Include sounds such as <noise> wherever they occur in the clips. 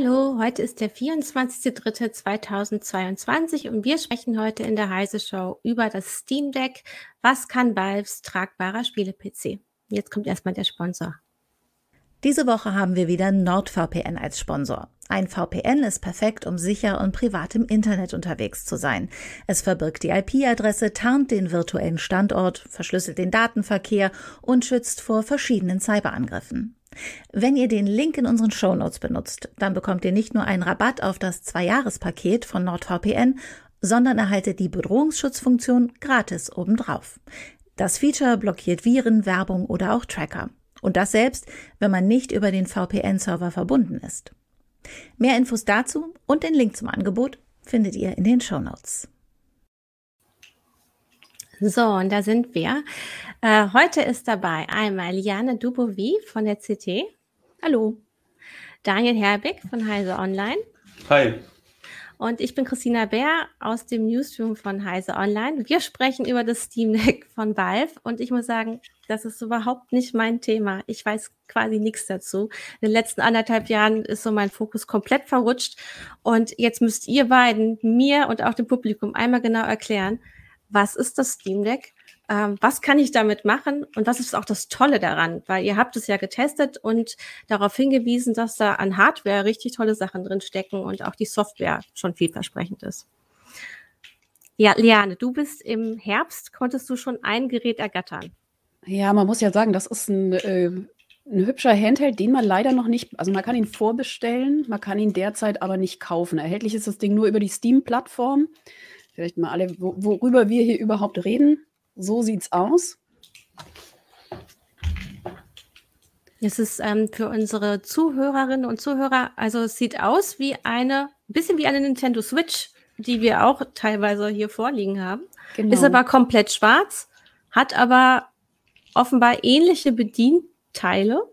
Hallo, heute ist der 24.03.2022 und wir sprechen heute in der Heise Show über das Steam Deck. Was kann Valves tragbarer Spiele-PC? Jetzt kommt erstmal der Sponsor. Diese Woche haben wir wieder NordVPN als Sponsor. Ein VPN ist perfekt, um sicher und privat im Internet unterwegs zu sein. Es verbirgt die IP-Adresse, tarnt den virtuellen Standort, verschlüsselt den Datenverkehr und schützt vor verschiedenen Cyberangriffen. Wenn ihr den Link in unseren Shownotes benutzt, dann bekommt ihr nicht nur einen Rabatt auf das Zwei-Jahres-Paket von NordVPN, sondern erhaltet die Bedrohungsschutzfunktion gratis obendrauf. Das Feature blockiert Viren, Werbung oder auch Tracker. Und das selbst, wenn man nicht über den VPN-Server verbunden ist. Mehr Infos dazu und den Link zum Angebot findet ihr in den Shownotes. So, und da sind wir. Äh, heute ist dabei einmal Liane Dubovi von der CT. Hallo. Daniel Herbig von Heise Online. Hi. Und ich bin Christina Bär aus dem Newsroom von Heise Online. Wir sprechen über das Steam Deck von Valve und ich muss sagen, das ist überhaupt nicht mein Thema. Ich weiß quasi nichts dazu. In den letzten anderthalb Jahren ist so mein Fokus komplett verrutscht und jetzt müsst ihr beiden mir und auch dem Publikum einmal genau erklären, was ist das Steam Deck? Ähm, was kann ich damit machen? Und was ist auch das Tolle daran? Weil ihr habt es ja getestet und darauf hingewiesen, dass da an Hardware richtig tolle Sachen drin stecken und auch die Software schon vielversprechend ist. Ja, Liane, du bist im Herbst, konntest du schon ein Gerät ergattern? Ja, man muss ja sagen, das ist ein, äh, ein hübscher Handheld, den man leider noch nicht, also man kann ihn vorbestellen, man kann ihn derzeit aber nicht kaufen. Erhältlich ist das Ding nur über die Steam-Plattform vielleicht mal alle, wo, worüber wir hier überhaupt reden. So sieht's aus. Es ist ähm, für unsere Zuhörerinnen und Zuhörer, also es sieht aus wie eine, bisschen wie eine Nintendo Switch, die wir auch teilweise hier vorliegen haben. Genau. Ist aber komplett schwarz, hat aber offenbar ähnliche Bedienteile.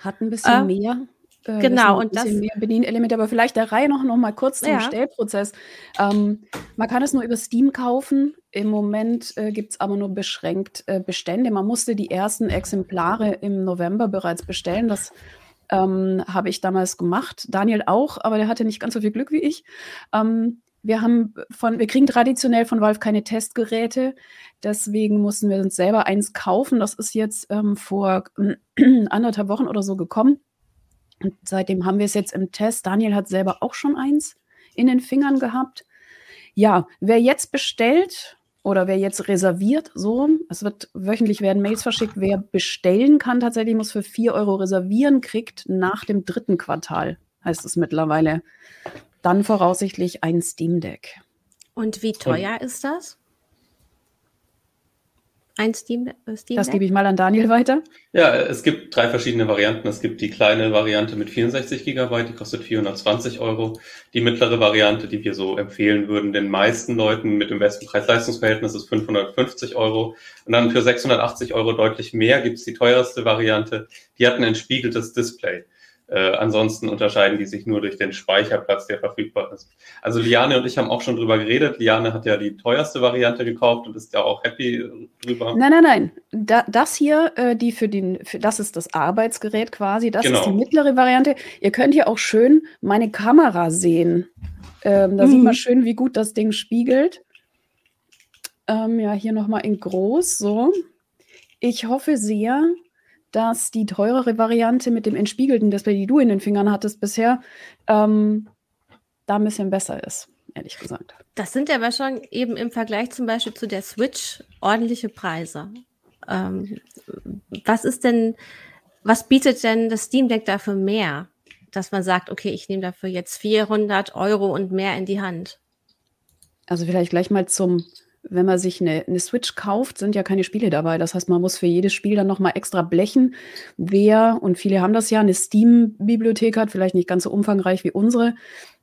Hat ein bisschen äh, mehr äh, genau, und das. Mehr Bedienelemente, aber vielleicht der Reihe noch, noch mal kurz zum ja. Stellprozess. Ähm, man kann es nur über Steam kaufen. Im Moment äh, gibt es aber nur beschränkt äh, Bestände. Man musste die ersten Exemplare im November bereits bestellen. Das ähm, habe ich damals gemacht. Daniel auch, aber der hatte nicht ganz so viel Glück wie ich. Ähm, wir haben von, wir kriegen traditionell von Valve keine Testgeräte, deswegen mussten wir uns selber eins kaufen. Das ist jetzt ähm, vor anderthalb Wochen oder so gekommen. Und seitdem haben wir es jetzt im Test. Daniel hat selber auch schon eins in den Fingern gehabt. Ja, wer jetzt bestellt oder wer jetzt reserviert, so, es wird wöchentlich werden Mails verschickt, wer bestellen kann, tatsächlich muss für 4 Euro reservieren, kriegt nach dem dritten Quartal, heißt es mittlerweile, dann voraussichtlich ein Steam Deck. Und wie teuer Und ist das? Ein Steam, äh, Steam Das gebe ich mal an Daniel weiter. Ja, es gibt drei verschiedene Varianten. Es gibt die kleine Variante mit 64 Gigabyte, die kostet 420 Euro. Die mittlere Variante, die wir so empfehlen würden, den meisten Leuten mit dem besten Preis-Leistungs-Verhältnis ist 550 Euro. Und dann für 680 Euro deutlich mehr gibt es die teuerste Variante. Die hat ein entspiegeltes Display. Äh, ansonsten unterscheiden die sich nur durch den Speicherplatz, der verfügbar ist. Also Liane und ich haben auch schon drüber geredet. Liane hat ja die teuerste Variante gekauft und ist ja auch happy drüber. Nein, nein, nein. Da, das hier, äh, die für den, für, das ist das Arbeitsgerät quasi. Das genau. ist die mittlere Variante. Ihr könnt hier auch schön meine Kamera sehen. Ähm, da mhm. sieht man schön, wie gut das Ding spiegelt. Ähm, ja, hier nochmal in groß. So. Ich hoffe sehr, dass die teurere Variante mit dem entspiegelten Display, die du in den Fingern hattest bisher, ähm, da ein bisschen besser ist, ehrlich gesagt. Das sind aber schon eben im Vergleich zum Beispiel zu der Switch ordentliche Preise. Ähm, was ist denn, was bietet denn das Steam Deck dafür mehr, dass man sagt, okay, ich nehme dafür jetzt 400 Euro und mehr in die Hand? Also vielleicht gleich mal zum wenn man sich eine, eine, Switch kauft, sind ja keine Spiele dabei. Das heißt, man muss für jedes Spiel dann nochmal extra blechen. Wer, und viele haben das ja, eine Steam-Bibliothek hat, vielleicht nicht ganz so umfangreich wie unsere,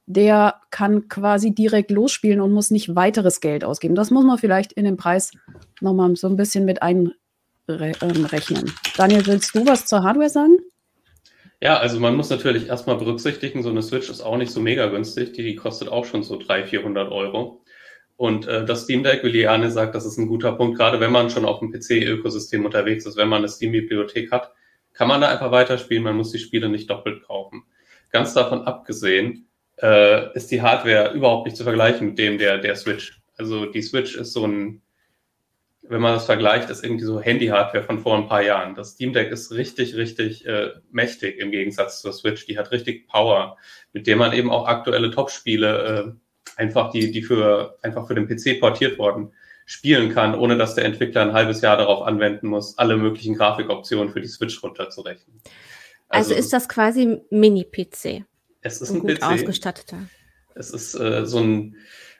der kann quasi direkt losspielen und muss nicht weiteres Geld ausgeben. Das muss man vielleicht in den Preis nochmal so ein bisschen mit einrechnen. Daniel, willst du was zur Hardware sagen? Ja, also man muss natürlich erstmal berücksichtigen, so eine Switch ist auch nicht so mega günstig. Die kostet auch schon so 300, 400 Euro. Und äh, das Steam Deck, wie Liane sagt, das ist ein guter Punkt, gerade wenn man schon auf dem PC-Ökosystem unterwegs ist, wenn man eine Steam-Bibliothek hat, kann man da einfach weiterspielen, man muss die Spiele nicht doppelt kaufen. ganz davon abgesehen, äh, ist die Hardware überhaupt nicht zu vergleichen mit dem der, der Switch. Also die Switch ist so ein, wenn man das vergleicht, ist irgendwie so Handy-Hardware von vor ein paar Jahren. Das Steam Deck ist richtig, richtig äh, mächtig im Gegensatz zur Switch. Die hat richtig Power, mit dem man eben auch aktuelle Top-Spiele äh, einfach, die, die für, einfach für den PC portiert worden, spielen kann, ohne dass der Entwickler ein halbes Jahr darauf anwenden muss, alle möglichen Grafikoptionen für die Switch runterzurechnen. Also, also ist das quasi Mini-PC? Es ist ein, ein gut PC. ausgestatteter. Es ist äh, so ein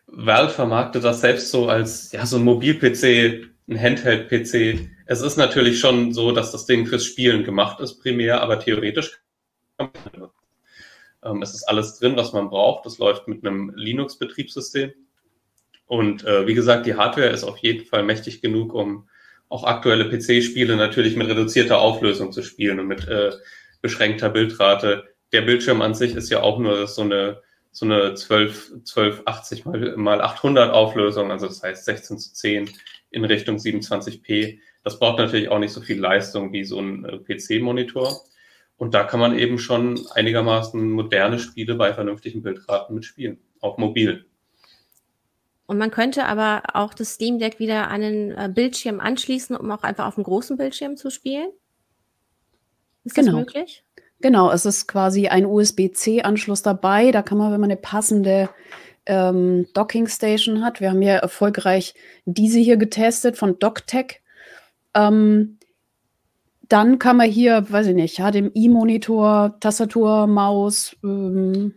Valve vermarktet das selbst so als ja so ein Mobil-PC, ein Handheld-PC. Es ist natürlich schon so, dass das Ding fürs Spielen gemacht ist primär, aber theoretisch kann man ähm, es ist alles drin, was man braucht. Das läuft mit einem Linux-Betriebssystem. Und äh, wie gesagt, die Hardware ist auf jeden Fall mächtig genug, um auch aktuelle PC-Spiele natürlich mit reduzierter Auflösung zu spielen und mit äh, beschränkter Bildrate. Der Bildschirm an sich ist ja auch nur so eine so eine 12, 1280 mal, mal 800 Auflösung, also das heißt 16 zu 10 in Richtung 27p. Das braucht natürlich auch nicht so viel Leistung wie so ein äh, PC-Monitor. Und da kann man eben schon einigermaßen moderne Spiele bei vernünftigen Bildraten mitspielen, auch mobil. Und man könnte aber auch das Steam Deck wieder an den äh, Bildschirm anschließen, um auch einfach auf dem großen Bildschirm zu spielen. Ist genau. das möglich? Genau, es ist quasi ein USB-C-Anschluss dabei. Da kann man, wenn man eine passende ähm, Docking Station hat, wir haben ja erfolgreich diese hier getestet von DocTech. Ähm, dann kann man hier, weiß ich nicht, HDMI-Monitor, Tastatur, Maus, ähm,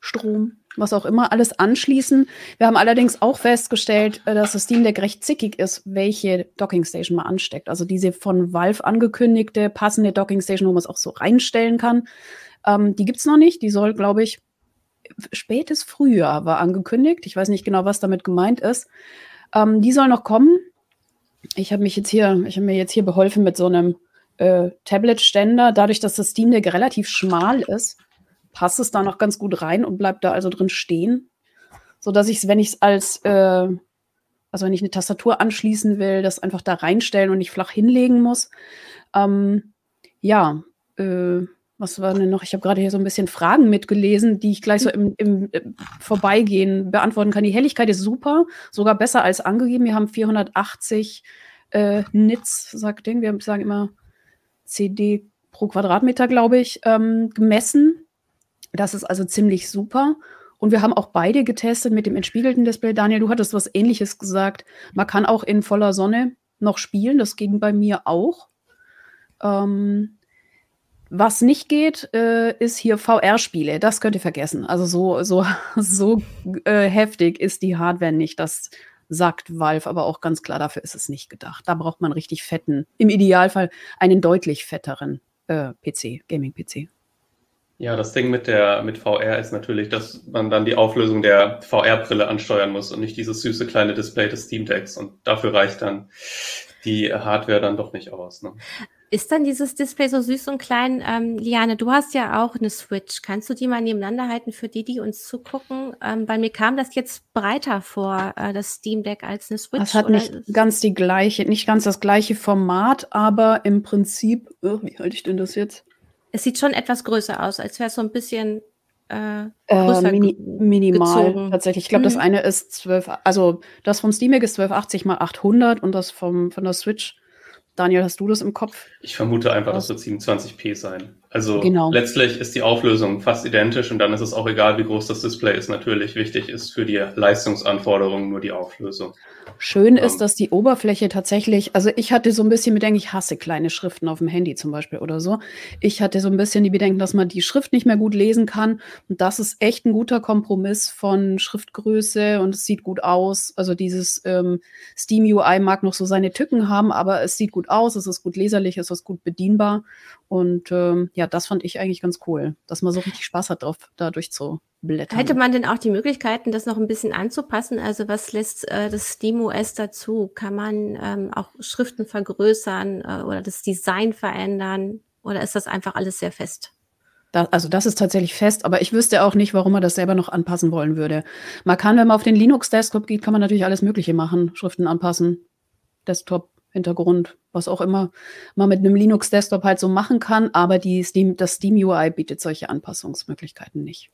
Strom, was auch immer, alles anschließen. Wir haben allerdings auch festgestellt, äh, dass das Steam Deck recht zickig ist, welche Docking Station man ansteckt. Also diese von Valve angekündigte passende Docking Station, wo man es auch so reinstellen kann, ähm, die gibt es noch nicht. Die soll, glaube ich, spätes Frühjahr war angekündigt. Ich weiß nicht genau, was damit gemeint ist. Ähm, die soll noch kommen. Ich habe mich jetzt hier, ich habe mir jetzt hier beholfen mit so einem äh, Tablet-Ständer. Dadurch, dass das Steam Deck relativ schmal ist, passt es da noch ganz gut rein und bleibt da also drin stehen. So dass ich es, wenn ich es als, äh, also wenn ich eine Tastatur anschließen will, das einfach da reinstellen und nicht flach hinlegen muss. Ähm, ja, äh, was war denn noch? Ich habe gerade hier so ein bisschen Fragen mitgelesen, die ich gleich so im, im, im, Vorbeigehen beantworten kann. Die Helligkeit ist super, sogar besser als angegeben. Wir haben 480 äh, Nits, sagt Ding. Wir sagen immer CD pro Quadratmeter, glaube ich, ähm, gemessen. Das ist also ziemlich super. Und wir haben auch beide getestet mit dem entspiegelten Display. Daniel, du hattest was Ähnliches gesagt. Man kann auch in voller Sonne noch spielen. Das ging bei mir auch. Ähm, was nicht geht, äh, ist hier VR-Spiele. Das könnt ihr vergessen. Also so, so, <laughs> so äh, heftig ist die Hardware nicht. Das sagt Valve, aber auch ganz klar, dafür ist es nicht gedacht. Da braucht man richtig fetten, im Idealfall einen deutlich fetteren äh, PC, Gaming-PC. Ja, das Ding mit der mit VR ist natürlich, dass man dann die Auflösung der VR-Brille ansteuern muss und nicht dieses süße kleine Display des Steam Decks. Und dafür reicht dann die Hardware dann doch nicht aus. Ne? Ist dann dieses Display so süß und klein? Ähm, Liane, du hast ja auch eine Switch. Kannst du die mal nebeneinander halten für die, die uns zugucken? Ähm, bei mir kam das jetzt breiter vor, äh, das Steam Deck, als eine Switch. Das hat nicht ganz die gleiche, nicht ganz das gleiche Format, aber im Prinzip, oh, wie halte ich denn das jetzt? Es sieht schon etwas größer aus, als wäre es so ein bisschen äh, äh, mini, minimal gezogen. tatsächlich. Ich glaube, mhm. das eine ist 12, also das vom Steam Deck ist 1280 mal 800 und das vom, von der Switch. Daniel, hast du das im Kopf? Ich vermute einfach, das wird 27p sein. Also genau. letztlich ist die Auflösung fast identisch und dann ist es auch egal, wie groß das Display ist. Natürlich wichtig ist für die Leistungsanforderungen nur die Auflösung. Schön ähm, ist, dass die Oberfläche tatsächlich, also ich hatte so ein bisschen Bedenken, ich hasse kleine Schriften auf dem Handy zum Beispiel oder so. Ich hatte so ein bisschen die Bedenken, dass man die Schrift nicht mehr gut lesen kann. Und das ist echt ein guter Kompromiss von Schriftgröße und es sieht gut aus. Also dieses ähm, Steam UI mag noch so seine Tücken haben, aber es sieht gut aus, es ist gut leserlich, es ist gut bedienbar. Und ähm, ja, das fand ich eigentlich ganz cool, dass man so richtig Spaß hat, drauf dadurch zu blättern. Hätte man denn auch die Möglichkeiten, das noch ein bisschen anzupassen? Also was lässt äh, das SteamOS dazu? Kann man ähm, auch Schriften vergrößern äh, oder das Design verändern? Oder ist das einfach alles sehr fest? Da, also das ist tatsächlich fest, aber ich wüsste auch nicht, warum man das selber noch anpassen wollen würde. Man kann, wenn man auf den Linux-Desktop geht, kann man natürlich alles Mögliche machen. Schriften anpassen, Desktop, Hintergrund, was auch immer man mit einem Linux-Desktop halt so machen kann, aber die Steam, das Steam UI bietet solche Anpassungsmöglichkeiten nicht.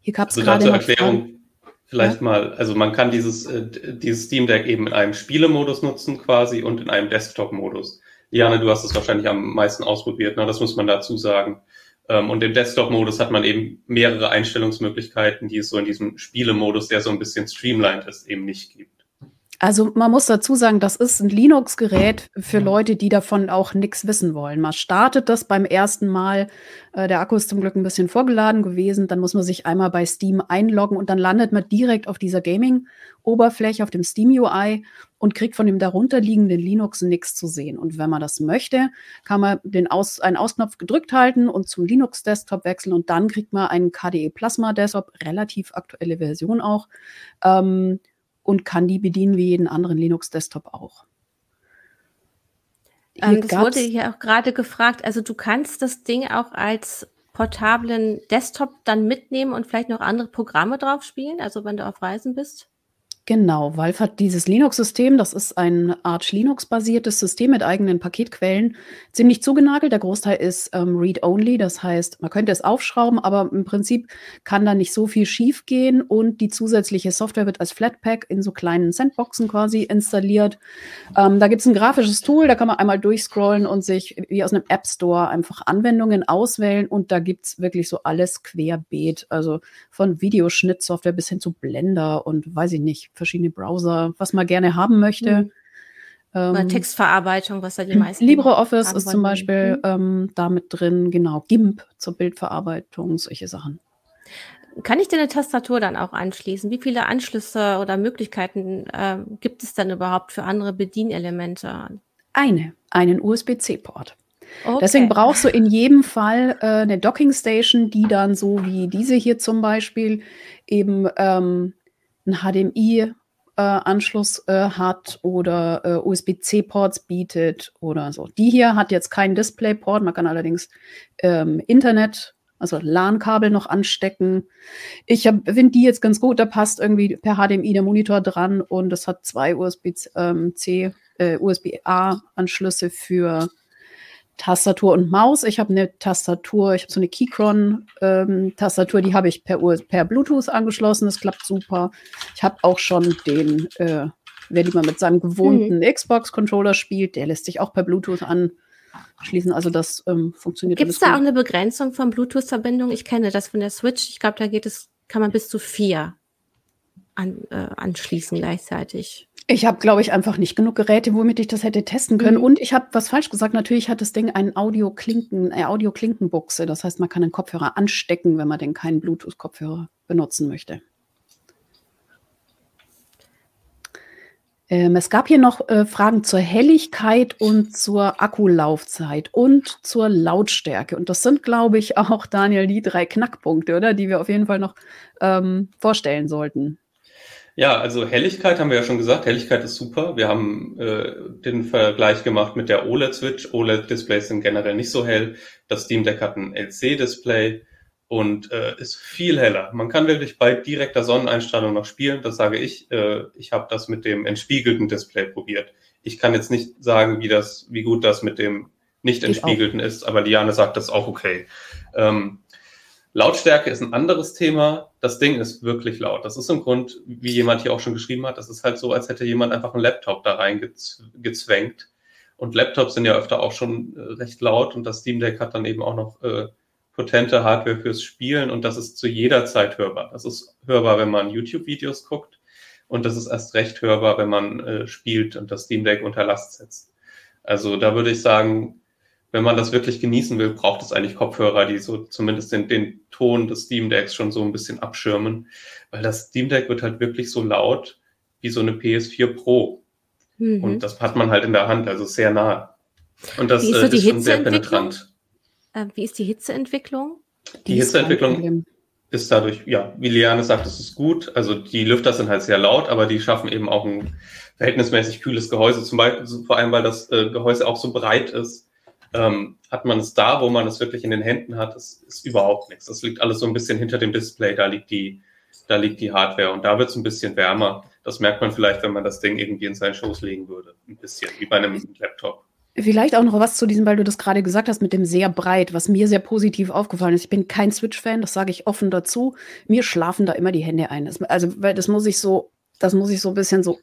Hier gab es also gerade zur Erklärung vielleicht ja? mal, also man kann dieses, äh, dieses Steam Deck eben in einem Spielemodus nutzen quasi und in einem Desktop-Modus. Liane, du hast es wahrscheinlich am meisten ausprobiert, ne? das muss man dazu sagen. Ähm, und im Desktop-Modus hat man eben mehrere Einstellungsmöglichkeiten, die es so in diesem Spielemodus, der so ein bisschen streamlined ist, eben nicht gibt. Also man muss dazu sagen, das ist ein Linux-Gerät für Leute, die davon auch nichts wissen wollen. Man startet das beim ersten Mal, äh, der Akku ist zum Glück ein bisschen vorgeladen gewesen, dann muss man sich einmal bei Steam einloggen und dann landet man direkt auf dieser Gaming-Oberfläche, auf dem Steam-UI und kriegt von dem darunterliegenden Linux nichts zu sehen. Und wenn man das möchte, kann man den Aus, einen Ausknopf gedrückt halten und zum Linux-Desktop wechseln und dann kriegt man einen KDE Plasma-Desktop, relativ aktuelle Version auch. Ähm, und kann die bedienen wie jeden anderen Linux-Desktop auch. Ähm, das wurde hier auch gerade gefragt. Also du kannst das Ding auch als portablen Desktop dann mitnehmen und vielleicht noch andere Programme drauf spielen, also wenn du auf Reisen bist? Genau, Valve hat dieses Linux-System, das ist ein Arch Linux-basiertes System mit eigenen Paketquellen, ziemlich zugenagelt. Der Großteil ist ähm, Read-Only, das heißt, man könnte es aufschrauben, aber im Prinzip kann da nicht so viel schief gehen und die zusätzliche Software wird als Flatpak in so kleinen Sandboxen quasi installiert. Ähm, da gibt es ein grafisches Tool, da kann man einmal durchscrollen und sich wie aus einem App Store einfach Anwendungen auswählen und da gibt es wirklich so alles querbeet, also von Videoschnittsoftware bis hin zu Blender und weiß ich nicht verschiedene Browser, was man gerne haben möchte. Mhm. Ähm, Textverarbeitung, was da die meisten. <clears throat> LibreOffice ist zum Beispiel mhm. ähm, damit drin, genau. GIMP zur Bildverarbeitung, solche Sachen. Kann ich denn eine Tastatur dann auch anschließen? Wie viele Anschlüsse oder Möglichkeiten äh, gibt es dann überhaupt für andere Bedienelemente? Eine, einen USB-C-Port. Okay. Deswegen brauchst du in jedem Fall äh, eine Docking Station, die dann so wie diese hier zum Beispiel eben ähm, einen HDMI-Anschluss äh, äh, hat oder äh, USB-C-Ports bietet oder so. Die hier hat jetzt keinen Display-Port, man kann allerdings ähm, Internet, also LAN-Kabel noch anstecken. Ich finde die jetzt ganz gut, da passt irgendwie per HDMI der Monitor dran und es hat zwei USB-C, ähm, äh, USB-A-Anschlüsse für Tastatur und Maus. Ich habe eine Tastatur, ich habe so eine Keychron-Tastatur, ähm, die habe ich per, per Bluetooth angeschlossen. Das klappt super. Ich habe auch schon den, äh, wer lieber mit seinem gewohnten mhm. Xbox-Controller spielt, der lässt sich auch per Bluetooth anschließen. Also das ähm, funktioniert. Gibt es da gut. auch eine Begrenzung von Bluetooth-Verbindung? Ich kenne das von der Switch. Ich glaube, da geht es, kann man bis zu vier an, äh, anschließen gleichzeitig. Ich habe, glaube ich, einfach nicht genug Geräte, womit ich das hätte testen können. Mhm. Und ich habe was falsch gesagt. Natürlich hat das Ding ein Audio-Klinken, äh, Audio-Klinkenbuchse. Das heißt, man kann den Kopfhörer anstecken, wenn man denn keinen Bluetooth-Kopfhörer benutzen möchte. Ähm, es gab hier noch äh, Fragen zur Helligkeit und zur Akkulaufzeit und zur Lautstärke. Und das sind, glaube ich, <laughs> auch, Daniel, die drei Knackpunkte, oder? Die wir auf jeden Fall noch ähm, vorstellen sollten. Ja, also Helligkeit haben wir ja schon gesagt. Helligkeit ist super. Wir haben äh, den Vergleich gemacht mit der OLED-Switch. OLED-Displays sind generell nicht so hell. Das Steam Deck hat ein LC-Display und äh, ist viel heller. Man kann wirklich bei direkter Sonneneinstrahlung noch spielen. Das sage ich. Äh, ich habe das mit dem entspiegelten Display probiert. Ich kann jetzt nicht sagen, wie das, wie gut das mit dem nicht entspiegelten ist, aber Liane sagt, das ist auch okay. Ähm, Lautstärke ist ein anderes Thema. Das Ding ist wirklich laut. Das ist im Grund, wie jemand hier auch schon geschrieben hat, das ist halt so, als hätte jemand einfach einen Laptop da reingezwängt. Und Laptops sind ja öfter auch schon äh, recht laut und das Steam Deck hat dann eben auch noch äh, potente Hardware fürs Spielen und das ist zu jeder Zeit hörbar. Das ist hörbar, wenn man YouTube-Videos guckt und das ist erst recht hörbar, wenn man äh, spielt und das Steam Deck unter Last setzt. Also da würde ich sagen, wenn man das wirklich genießen will, braucht es eigentlich Kopfhörer, die so zumindest den, den Ton des Steam Decks schon so ein bisschen abschirmen, weil das Steam Deck wird halt wirklich so laut wie so eine PS4 Pro. Mhm. Und das hat man halt in der Hand, also sehr nah. Und das ist, so äh, ist schon sehr penetrant. Äh, wie ist die Hitzeentwicklung? Die, die Hitzeentwicklung ist dadurch, ja, wie Liane sagt, es ist gut. Also die Lüfter sind halt sehr laut, aber die schaffen eben auch ein verhältnismäßig kühles Gehäuse. Zum Beispiel, vor allem, weil das äh, Gehäuse auch so breit ist, ähm, hat man es da, wo man es wirklich in den Händen hat, das ist überhaupt nichts. Das liegt alles so ein bisschen hinter dem Display, da liegt die, da liegt die Hardware und da wird es ein bisschen wärmer. Das merkt man vielleicht, wenn man das Ding irgendwie in seinen Schoß legen würde. Ein bisschen, wie bei einem Laptop. Vielleicht auch noch was zu diesem, weil du das gerade gesagt hast, mit dem sehr breit, was mir sehr positiv aufgefallen ist. Ich bin kein Switch-Fan, das sage ich offen dazu. Mir schlafen da immer die Hände ein. Also, weil das muss ich so, das muss ich so ein bisschen so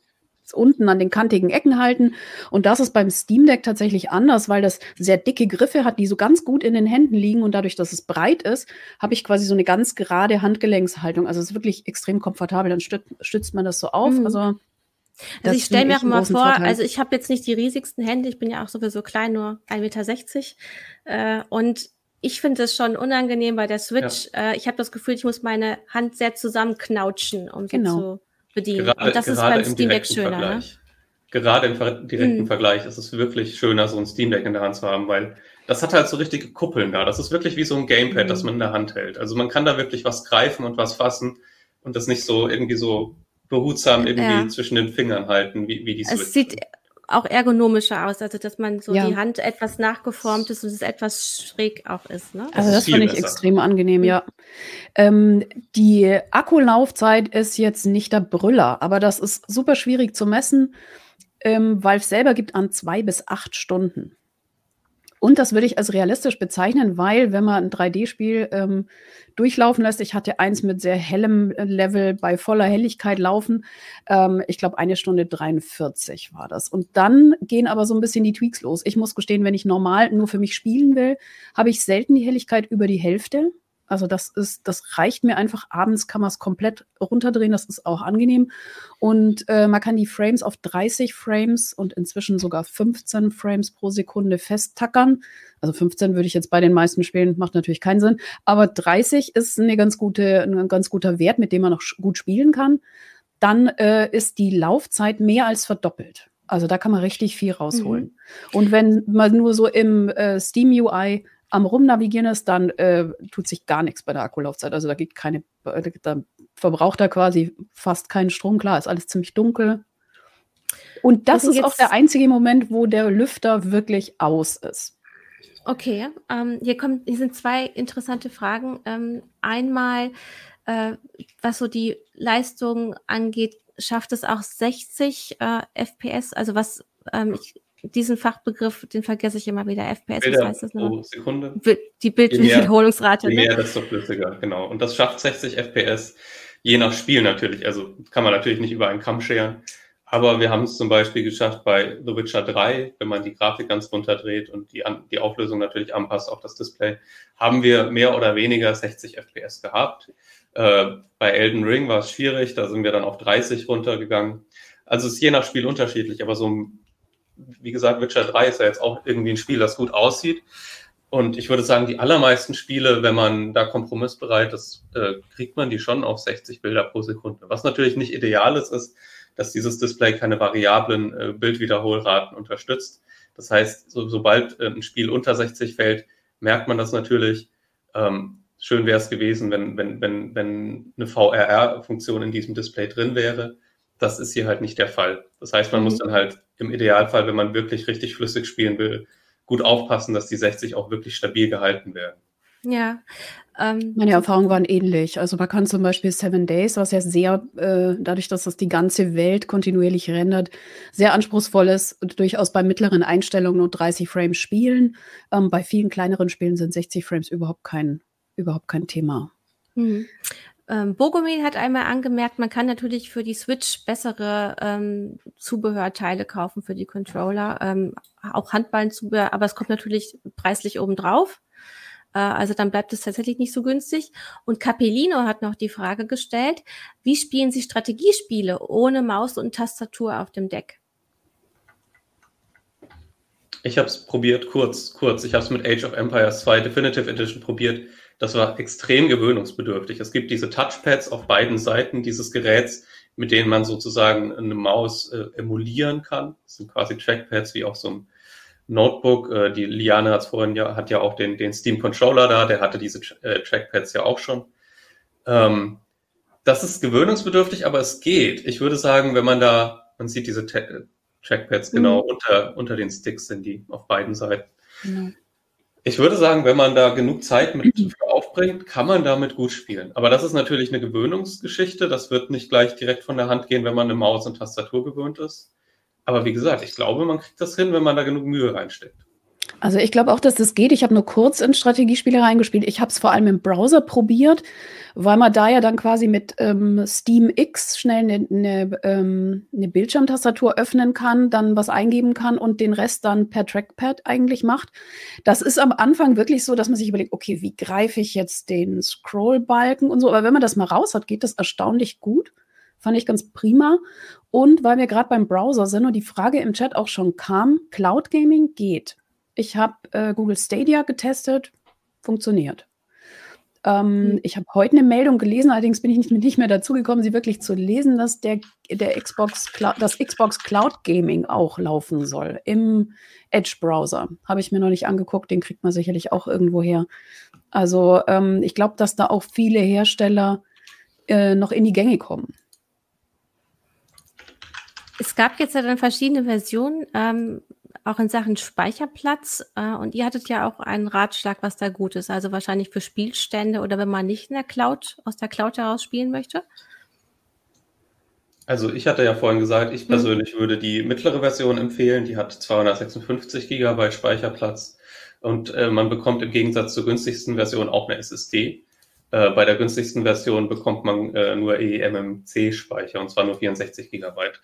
unten an den kantigen Ecken halten. Und das ist beim Steam Deck tatsächlich anders, weil das sehr dicke Griffe hat, die so ganz gut in den Händen liegen. Und dadurch, dass es breit ist, habe ich quasi so eine ganz gerade Handgelenkshaltung. Also es ist wirklich extrem komfortabel. Dann stützt, stützt man das so auf. Mhm. Also also ich stelle mir auch mal vor, Vorteil. also ich habe jetzt nicht die riesigsten Hände, ich bin ja auch sowieso klein, nur 1,60 Meter. Äh, und ich finde es schon unangenehm bei der Switch. Ja. Äh, ich habe das Gefühl, ich muss meine Hand sehr zusammenknautschen, um genau. sie zu bedienen. Gerade, und das ist beim Steam Deck schöner. Ne? Gerade im direkten hm. Vergleich ist es wirklich schöner, so ein Steam Deck in der Hand zu haben, weil das hat halt so richtige Kuppeln da. Das ist wirklich wie so ein Gamepad, hm. das man in der Hand hält. Also man kann da wirklich was greifen und was fassen und das nicht so irgendwie so behutsam irgendwie ja. zwischen den Fingern halten, wie, wie die Switch. Es sieht auch ergonomischer aus, also dass man so ja. die Hand etwas nachgeformt ist und es etwas schräg auch ist. Ne? Also das, das finde ich extrem angenehm, ja. Ähm, die Akkulaufzeit ist jetzt nicht der Brüller, aber das ist super schwierig zu messen. Ähm, Valve selber gibt an zwei bis acht Stunden. Und das würde ich als realistisch bezeichnen, weil wenn man ein 3D-Spiel ähm, durchlaufen lässt, ich hatte eins mit sehr hellem Level bei voller Helligkeit laufen, ähm, ich glaube eine Stunde 43 war das. Und dann gehen aber so ein bisschen die Tweaks los. Ich muss gestehen, wenn ich normal nur für mich spielen will, habe ich selten die Helligkeit über die Hälfte. Also das ist, das reicht mir einfach. Abends kann man es komplett runterdrehen, das ist auch angenehm. Und äh, man kann die Frames auf 30 Frames und inzwischen sogar 15 Frames pro Sekunde festtackern. Also 15 würde ich jetzt bei den meisten Spielen, macht natürlich keinen Sinn. Aber 30 ist eine ganz gute, ein ganz guter Wert, mit dem man noch gut spielen kann. Dann äh, ist die Laufzeit mehr als verdoppelt. Also da kann man richtig viel rausholen. Mhm. Und wenn man nur so im äh, Steam UI am Rumnavigieren ist, dann äh, tut sich gar nichts bei der Akkulaufzeit. Also da geht keine, da verbraucht er quasi fast keinen Strom. Klar, ist alles ziemlich dunkel. Und das ist auch der einzige Moment, wo der Lüfter wirklich aus ist. Okay, ähm, hier, kommt, hier sind zwei interessante Fragen. Ähm, einmal, äh, was so die Leistung angeht, schafft es auch 60 äh, FPS? Also was, ähm, ich diesen Fachbegriff, den vergesse ich immer wieder. FPS, Bilder was heißt das pro Sekunde. Die Bildwiederholungsrate. Je mehr, mehr, desto flüssiger, genau. Und das schafft 60 FPS, je nach Spiel natürlich. Also kann man natürlich nicht über einen Kamm scheren. Aber wir haben es zum Beispiel geschafft bei The Witcher 3, wenn man die Grafik ganz runterdreht und die, die Auflösung natürlich anpasst auf das Display, haben wir mehr oder weniger 60 FPS gehabt. Äh, bei Elden Ring war es schwierig, da sind wir dann auf 30 runtergegangen. Also es ist je nach Spiel unterschiedlich, aber so wie gesagt, Witcher 3 ist ja jetzt auch irgendwie ein Spiel, das gut aussieht. Und ich würde sagen, die allermeisten Spiele, wenn man da kompromissbereit ist, äh, kriegt man die schon auf 60 Bilder pro Sekunde. Was natürlich nicht ideal ist, ist, dass dieses Display keine variablen äh, Bildwiederholraten unterstützt. Das heißt, so, sobald äh, ein Spiel unter 60 fällt, merkt man das natürlich. Ähm, schön wäre es gewesen, wenn, wenn, wenn, wenn eine VRR-Funktion in diesem Display drin wäre. Das ist hier halt nicht der Fall. Das heißt, man mhm. muss dann halt im Idealfall, wenn man wirklich richtig flüssig spielen will, gut aufpassen, dass die 60 auch wirklich stabil gehalten werden. Ja. Ähm, Meine Erfahrungen waren ähnlich. Also man kann zum Beispiel Seven Days, was ja sehr, äh, dadurch, dass das die ganze Welt kontinuierlich rendert, sehr anspruchsvoll ist, durchaus bei mittleren Einstellungen nur 30 Frames spielen. Ähm, bei vielen kleineren Spielen sind 60 Frames überhaupt kein, überhaupt kein Thema. Mhm. Ähm, Bogomil hat einmal angemerkt, man kann natürlich für die Switch bessere ähm, Zubehörteile kaufen für die Controller, ähm, auch Handballenzubehör, aber es kommt natürlich preislich obendrauf. Äh, also dann bleibt es tatsächlich nicht so günstig. Und Capellino hat noch die Frage gestellt, wie spielen Sie Strategiespiele ohne Maus und Tastatur auf dem Deck? Ich habe es probiert, kurz, kurz. Ich habe es mit Age of Empires 2 Definitive Edition probiert das war extrem gewöhnungsbedürftig. Es gibt diese Touchpads auf beiden Seiten dieses Geräts, mit denen man sozusagen eine Maus äh, emulieren kann. Das sind quasi Trackpads wie auf so einem Notebook. Äh, die Liane hat vorhin ja, hat ja auch den, den Steam Controller da, der hatte diese äh, Trackpads ja auch schon. Ähm, das ist gewöhnungsbedürftig, aber es geht. Ich würde sagen, wenn man da, man sieht diese Trackpads genau mhm. unter, unter den Sticks sind die auf beiden Seiten. Mhm. Ich würde sagen, wenn man da genug Zeit mit <clears throat> aufbringt, kann man damit gut spielen. Aber das ist natürlich eine Gewöhnungsgeschichte. Das wird nicht gleich direkt von der Hand gehen, wenn man eine Maus und Tastatur gewöhnt ist. Aber wie gesagt, ich glaube, man kriegt das hin, wenn man da genug Mühe reinsteckt. Also ich glaube auch, dass das geht. Ich habe nur kurz in Strategiespiele reingespielt. Ich habe es vor allem im Browser probiert, weil man da ja dann quasi mit ähm, Steam X schnell eine ne, ähm, ne Bildschirmtastatur öffnen kann, dann was eingeben kann und den Rest dann per Trackpad eigentlich macht. Das ist am Anfang wirklich so, dass man sich überlegt, okay, wie greife ich jetzt den Scrollbalken und so. Aber wenn man das mal raus hat, geht das erstaunlich gut. Fand ich ganz prima. Und weil wir gerade beim Browser sind und die Frage im Chat auch schon kam, Cloud Gaming geht. Ich habe äh, Google Stadia getestet, funktioniert. Ähm, mhm. Ich habe heute eine Meldung gelesen, allerdings bin ich nicht, nicht mehr dazu gekommen, sie wirklich zu lesen, dass der, der Xbox das Xbox Cloud Gaming auch laufen soll im Edge-Browser. Habe ich mir noch nicht angeguckt, den kriegt man sicherlich auch irgendwo her. Also ähm, ich glaube, dass da auch viele Hersteller äh, noch in die Gänge kommen. Es gab jetzt ja dann verschiedene Versionen. Ähm, auch in Sachen Speicherplatz. Äh, und ihr hattet ja auch einen Ratschlag, was da gut ist. Also wahrscheinlich für Spielstände oder wenn man nicht in der Cloud, aus der Cloud heraus spielen möchte. Also ich hatte ja vorhin gesagt, ich hm. persönlich hm. würde die mittlere Version empfehlen. Die hat 256 Gigabyte Speicherplatz und äh, man bekommt im Gegensatz zur günstigsten Version auch eine SSD. Äh, bei der günstigsten Version bekommt man äh, nur eMMC-Speicher und zwar nur 64 Gigabyte.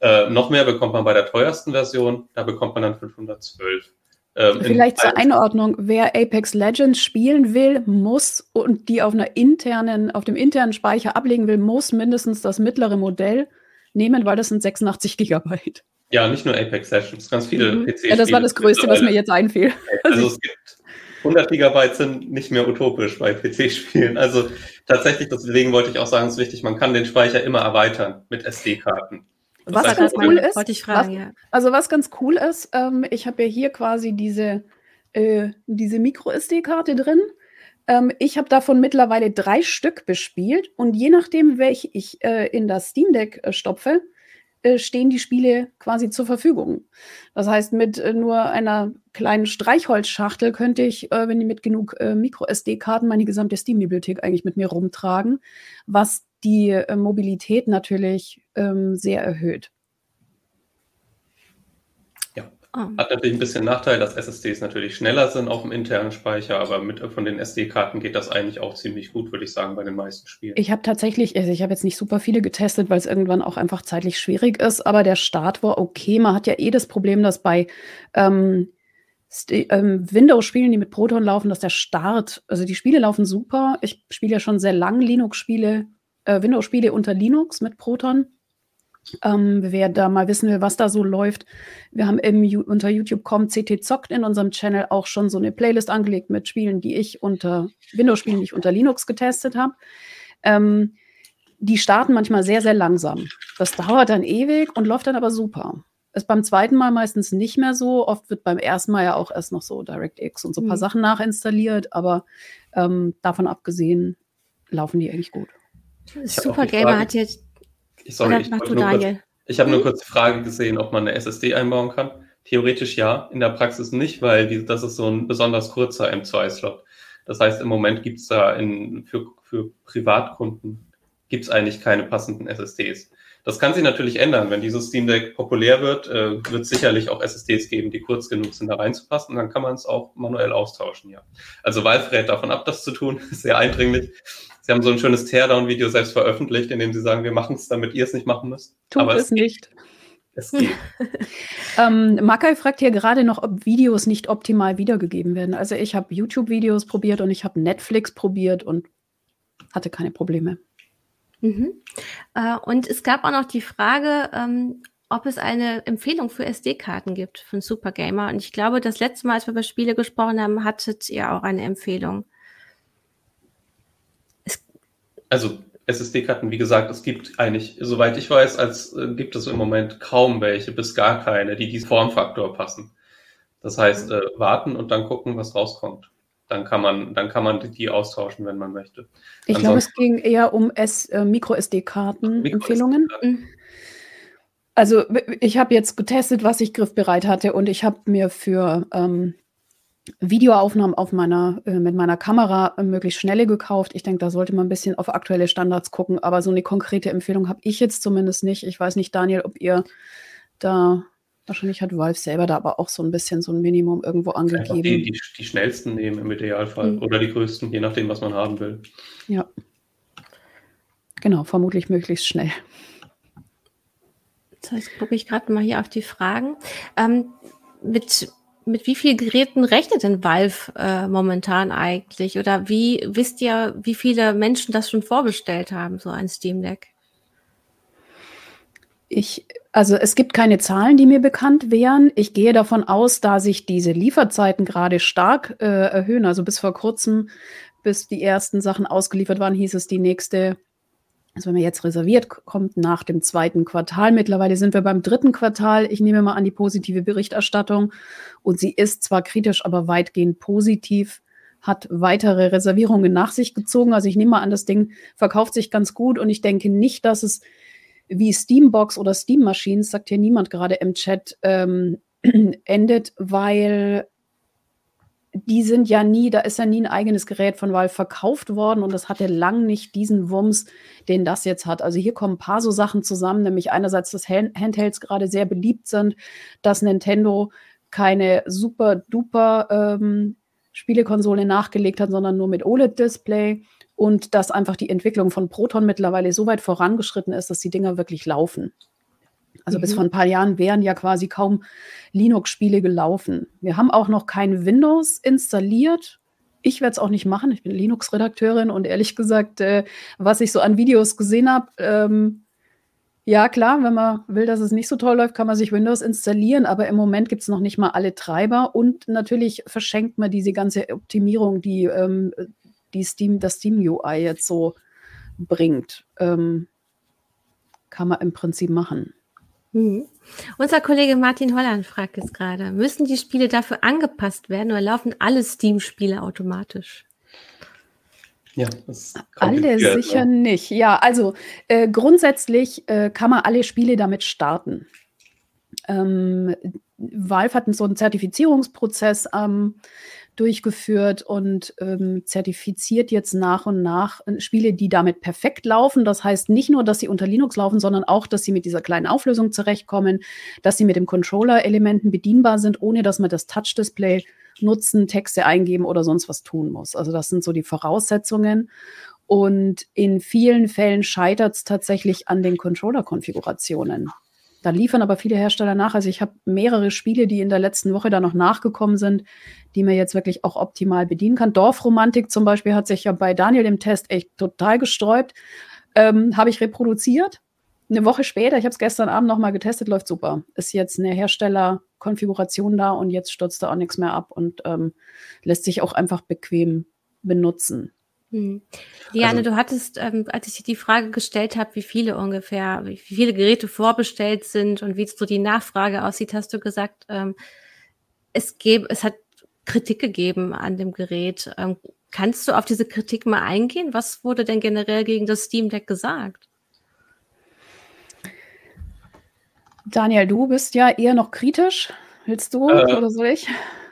Äh, noch mehr bekommt man bei der teuersten Version, da bekommt man dann 512. Ähm, Vielleicht zur Einordnung, wer Apex Legends spielen will, muss und die auf einer internen, auf dem internen Speicher ablegen will, muss mindestens das mittlere Modell nehmen, weil das sind 86 Gigabyte. Ja, nicht nur Apex Legends, ganz viele mhm. PC. Ja, das war das Größte, was mir jetzt einfiel. Also es gibt 100 Gigabyte sind nicht mehr utopisch bei PC-Spielen. Also tatsächlich, deswegen wollte ich auch sagen, es ist wichtig, man kann den Speicher immer erweitern mit SD-Karten. Was ganz cool ist, ich fragen, was, ja. also was ganz cool ist, ähm, ich habe ja hier quasi diese, äh, diese Micro-SD-Karte drin. Ähm, ich habe davon mittlerweile drei Stück bespielt und je nachdem, welche ich äh, in das Steam Deck äh, stopfe, äh, stehen die Spiele quasi zur Verfügung. Das heißt, mit äh, nur einer kleinen Streichholzschachtel könnte ich, äh, wenn die mit genug Micro-SD-Karten, meine gesamte Steam-Bibliothek eigentlich mit mir rumtragen, was die Mobilität natürlich ähm, sehr erhöht. Ja, oh. hat natürlich ein bisschen Nachteil, dass SSDs natürlich schneller sind auf dem internen Speicher, aber mit von den SD-Karten geht das eigentlich auch ziemlich gut, würde ich sagen, bei den meisten Spielen. Ich habe tatsächlich, also ich habe jetzt nicht super viele getestet, weil es irgendwann auch einfach zeitlich schwierig ist, aber der Start war okay. Man hat ja eh das Problem, dass bei ähm, ähm, Windows-Spielen, die mit Proton laufen, dass der Start, also die Spiele laufen super. Ich spiele ja schon sehr lang Linux-Spiele äh, Windows-Spiele unter Linux mit Proton. Ähm, wer da mal wissen will, was da so läuft, wir haben im, unter YouTube.com CT Zockt in unserem Channel auch schon so eine Playlist angelegt mit Spielen, die ich unter Windows-Spielen, die ich unter Linux getestet habe. Ähm, die starten manchmal sehr, sehr langsam. Das dauert dann ewig und läuft dann aber super. Ist beim zweiten Mal meistens nicht mehr so. Oft wird beim ersten Mal ja auch erst noch so DirectX und so ein paar mhm. Sachen nachinstalliert, aber ähm, davon abgesehen laufen die eigentlich gut. Super Gamer hat jetzt. Ich, sorry, ich, kurz, ich habe nur kurz die Frage gesehen, ob man eine SSD einbauen kann. Theoretisch ja, in der Praxis nicht, weil die, das ist so ein besonders kurzer M2-Slot. Das heißt, im Moment gibt es da in, für, für Privatkunden gibt's eigentlich keine passenden SSDs. Das kann sich natürlich ändern. Wenn dieses Steam Deck populär wird, äh, wird es sicherlich auch SSDs geben, die kurz genug sind, da reinzupassen. Und dann kann man es auch manuell austauschen, ja. Also Valve rät davon ab, das zu tun. <laughs> Sehr eindringlich. Sie haben so ein schönes Teardown-Video selbst veröffentlicht, in dem Sie sagen, wir machen es, damit ihr es nicht machen müsst. Tut Aber es, es nicht. Es geht. <laughs> <laughs> ähm, Makai fragt hier gerade noch, ob Videos nicht optimal wiedergegeben werden. Also ich habe YouTube-Videos probiert und ich habe Netflix probiert und hatte keine Probleme. Mhm. Äh, und es gab auch noch die Frage, ähm, ob es eine Empfehlung für SD-Karten gibt von Supergamer. Und ich glaube, das letzte Mal, als wir über Spiele gesprochen haben, hattet ihr auch eine Empfehlung. also SSD-Karten, wie gesagt, es gibt eigentlich, soweit ich weiß, als äh, gibt es im Moment kaum welche, bis gar keine, die diesen Formfaktor passen. Das heißt, äh, warten und dann gucken, was rauskommt. Dann kann man, dann kann man die austauschen, wenn man möchte. Ich glaube, es ging eher um äh, Micro-SD-Karten-Empfehlungen. Micro mhm. also ich habe jetzt getestet, was ich griffbereit hatte und ich habe mir für ähm, Videoaufnahmen auf meiner, äh, mit meiner Kamera äh, möglichst schnelle gekauft. Ich denke, da sollte man ein bisschen auf aktuelle Standards gucken, aber so eine konkrete Empfehlung habe ich jetzt zumindest nicht. Ich weiß nicht, Daniel, ob ihr da, wahrscheinlich hat Valve selber da aber auch so ein bisschen so ein Minimum irgendwo angegeben. Die, die, die, schnellsten nehmen im Idealfall mhm. oder die größten, je nachdem, was man haben will. Ja. Genau, vermutlich möglichst schnell. Jetzt gucke ich gerade mal hier auf die Fragen. Ähm, mit mit wie vielen Geräten rechnet denn Valve äh, momentan eigentlich? Oder wie wisst ihr, wie viele Menschen das schon vorbestellt haben, so ein Steam Deck? Ich, also es gibt keine Zahlen, die mir bekannt wären. Ich gehe davon aus, da sich diese Lieferzeiten gerade stark äh, erhöhen. Also bis vor kurzem, bis die ersten Sachen ausgeliefert waren, hieß es, die nächste also wenn man jetzt reserviert, kommt nach dem zweiten Quartal. Mittlerweile sind wir beim dritten Quartal. Ich nehme mal an die positive Berichterstattung. Und sie ist zwar kritisch, aber weitgehend positiv, hat weitere Reservierungen nach sich gezogen. Also ich nehme mal an, das Ding verkauft sich ganz gut. Und ich denke nicht, dass es wie Steambox oder Steam Machines, sagt hier niemand gerade im Chat, ähm, <clears throat> endet, weil die sind ja nie, da ist ja nie ein eigenes Gerät von Valve verkauft worden und das hatte lang nicht diesen Wumms, den das jetzt hat. Also hier kommen ein paar so Sachen zusammen, nämlich einerseits, dass Handhelds gerade sehr beliebt sind, dass Nintendo keine super duper ähm, Spielekonsole nachgelegt hat, sondern nur mit OLED-Display und dass einfach die Entwicklung von Proton mittlerweile so weit vorangeschritten ist, dass die Dinger wirklich laufen. Also mhm. bis vor ein paar Jahren wären ja quasi kaum Linux-Spiele gelaufen. Wir haben auch noch kein Windows installiert. Ich werde es auch nicht machen. Ich bin Linux-Redakteurin und ehrlich gesagt, äh, was ich so an Videos gesehen habe, ähm, ja klar, wenn man will, dass es nicht so toll läuft, kann man sich Windows installieren, aber im Moment gibt es noch nicht mal alle Treiber und natürlich verschenkt man diese ganze Optimierung, die, ähm, die Steam, das Steam UI jetzt so bringt. Ähm, kann man im Prinzip machen. Mhm. Unser Kollege Martin Holland fragt jetzt gerade, müssen die Spiele dafür angepasst werden oder laufen alle Steam-Spiele automatisch? Ja, alle sicher ne? nicht. Ja, also äh, grundsätzlich äh, kann man alle Spiele damit starten. Ähm, Valve hat so einen Zertifizierungsprozess ähm, durchgeführt und ähm, zertifiziert jetzt nach und nach äh, Spiele, die damit perfekt laufen. Das heißt nicht nur, dass sie unter Linux laufen, sondern auch, dass sie mit dieser kleinen Auflösung zurechtkommen, dass sie mit dem Controller-Elementen bedienbar sind, ohne dass man das Touch-Display nutzen, Texte eingeben oder sonst was tun muss. Also das sind so die Voraussetzungen. Und in vielen Fällen scheitert es tatsächlich an den Controller-Konfigurationen. Da liefern aber viele Hersteller nach. Also ich habe mehrere Spiele, die in der letzten Woche da noch nachgekommen sind, die man jetzt wirklich auch optimal bedienen kann. Dorfromantik zum Beispiel hat sich ja bei Daniel im Test echt total gesträubt. Ähm, habe ich reproduziert. Eine Woche später, ich habe es gestern Abend nochmal getestet, läuft super. Ist jetzt eine Herstellerkonfiguration da und jetzt stürzt da auch nichts mehr ab und ähm, lässt sich auch einfach bequem benutzen. Hm. Liane, also, du hattest, ähm, als ich dir die Frage gestellt habe, wie viele ungefähr, wie viele Geräte vorbestellt sind und wie so die Nachfrage aussieht, hast du gesagt, ähm, es gäbe, es hat Kritik gegeben an dem Gerät. Ähm, kannst du auf diese Kritik mal eingehen? Was wurde denn generell gegen das Steam Deck gesagt? Daniel, du bist ja eher noch kritisch. Willst du äh, oder soll ich?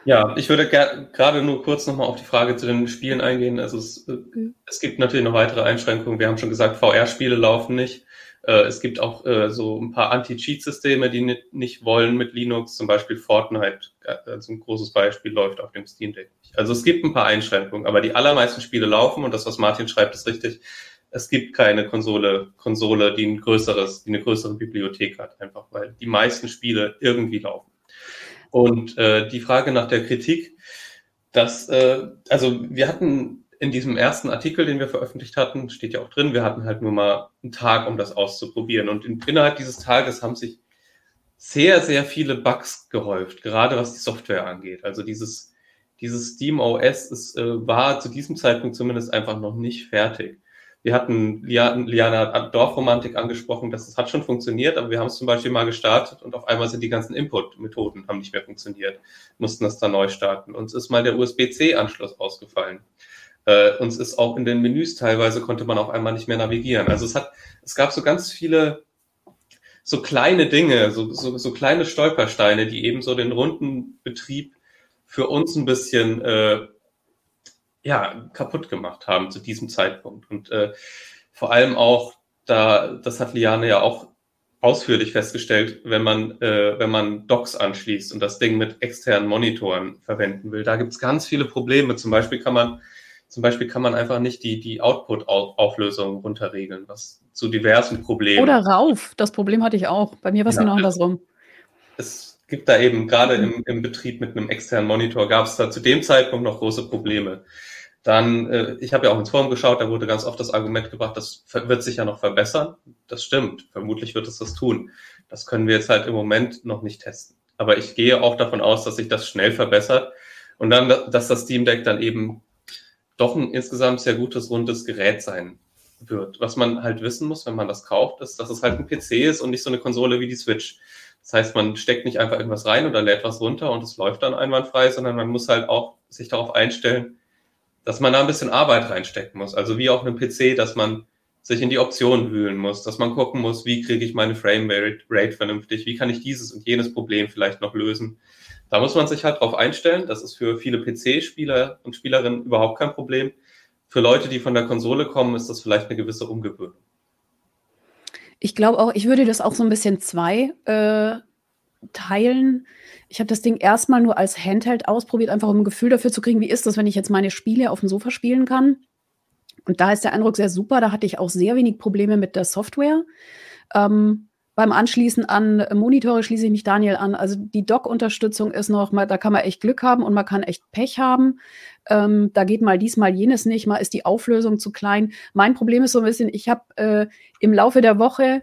Ja, ich würde gerade nur kurz nochmal auf die Frage zu den Spielen eingehen. Also es, mhm. es gibt natürlich noch weitere Einschränkungen. Wir haben schon gesagt, VR-Spiele laufen nicht. Äh, es gibt auch äh, so ein paar Anti-Cheat-Systeme, die nicht, nicht wollen mit Linux. Zum Beispiel Fortnite, also ein großes Beispiel, läuft auf dem Steam Deck nicht. Also es gibt ein paar Einschränkungen, aber die allermeisten Spiele laufen und das, was Martin schreibt, ist richtig. Es gibt keine Konsole, Konsole, die ein größeres, die eine größere Bibliothek hat, einfach weil die meisten Spiele irgendwie laufen. Und äh, die Frage nach der Kritik, dass, äh, also wir hatten in diesem ersten Artikel, den wir veröffentlicht hatten, steht ja auch drin, wir hatten halt nur mal einen Tag, um das auszuprobieren. Und in, innerhalb dieses Tages haben sich sehr, sehr viele Bugs gehäuft, gerade was die Software angeht. Also dieses, dieses Steam OS ist, äh, war zu diesem Zeitpunkt zumindest einfach noch nicht fertig. Wir hatten Liana Dorfromantik angesprochen, dass es hat schon funktioniert, aber wir haben es zum Beispiel mal gestartet und auf einmal sind die ganzen Input-Methoden haben nicht mehr funktioniert, mussten das dann neu starten. Uns ist mal der USB-C-Anschluss ausgefallen. Äh, uns ist auch in den Menüs teilweise konnte man auf einmal nicht mehr navigieren. Also es hat, es gab so ganz viele so kleine Dinge, so, so, so kleine Stolpersteine, die eben so den runden Betrieb für uns ein bisschen äh, ja, kaputt gemacht haben zu diesem Zeitpunkt. Und äh, vor allem auch, da, das hat Liane ja auch ausführlich festgestellt, wenn man, äh, wenn man Docs anschließt und das Ding mit externen Monitoren verwenden will. Da gibt es ganz viele Probleme. Zum Beispiel kann man, zum Beispiel kann man einfach nicht die, die Output-Auflösung runterregeln, was zu diversen Problemen. Oder rauf. Das Problem hatte ich auch. Bei mir war es ja, genau andersrum. Es gibt da eben gerade im, im Betrieb mit einem externen Monitor gab es da zu dem Zeitpunkt noch große Probleme. Dann, äh, ich habe ja auch ins Forum geschaut, da wurde ganz oft das Argument gebracht, das wird sich ja noch verbessern. Das stimmt, vermutlich wird es das tun. Das können wir jetzt halt im Moment noch nicht testen. Aber ich gehe auch davon aus, dass sich das schnell verbessert und dann, dass das Steam Deck dann eben doch ein insgesamt sehr gutes, rundes Gerät sein wird. Was man halt wissen muss, wenn man das kauft, ist, dass es halt ein PC ist und nicht so eine Konsole wie die Switch. Das heißt, man steckt nicht einfach irgendwas rein oder lädt was runter und es läuft dann einwandfrei, sondern man muss halt auch sich darauf einstellen, dass man da ein bisschen Arbeit reinstecken muss. Also wie auf einem PC, dass man sich in die Optionen wühlen muss, dass man gucken muss, wie kriege ich meine Frame Rate vernünftig, wie kann ich dieses und jenes Problem vielleicht noch lösen. Da muss man sich halt drauf einstellen. Das ist für viele PC-Spieler und Spielerinnen überhaupt kein Problem. Für Leute, die von der Konsole kommen, ist das vielleicht eine gewisse Umgewöhnung. Ich glaube auch, ich würde das auch so ein bisschen zwei äh, teilen. Ich habe das Ding erstmal nur als Handheld ausprobiert, einfach um ein Gefühl dafür zu kriegen, wie ist das, wenn ich jetzt meine Spiele auf dem Sofa spielen kann. Und da ist der Eindruck sehr super. Da hatte ich auch sehr wenig Probleme mit der Software. Ähm, beim Anschließen an Monitore schließe ich mich Daniel an. Also die Dock-Unterstützung ist noch mal, da kann man echt Glück haben und man kann echt Pech haben. Ähm, da geht mal dies, mal jenes nicht, mal ist die Auflösung zu klein. Mein Problem ist so ein bisschen, ich habe äh, im Laufe der Woche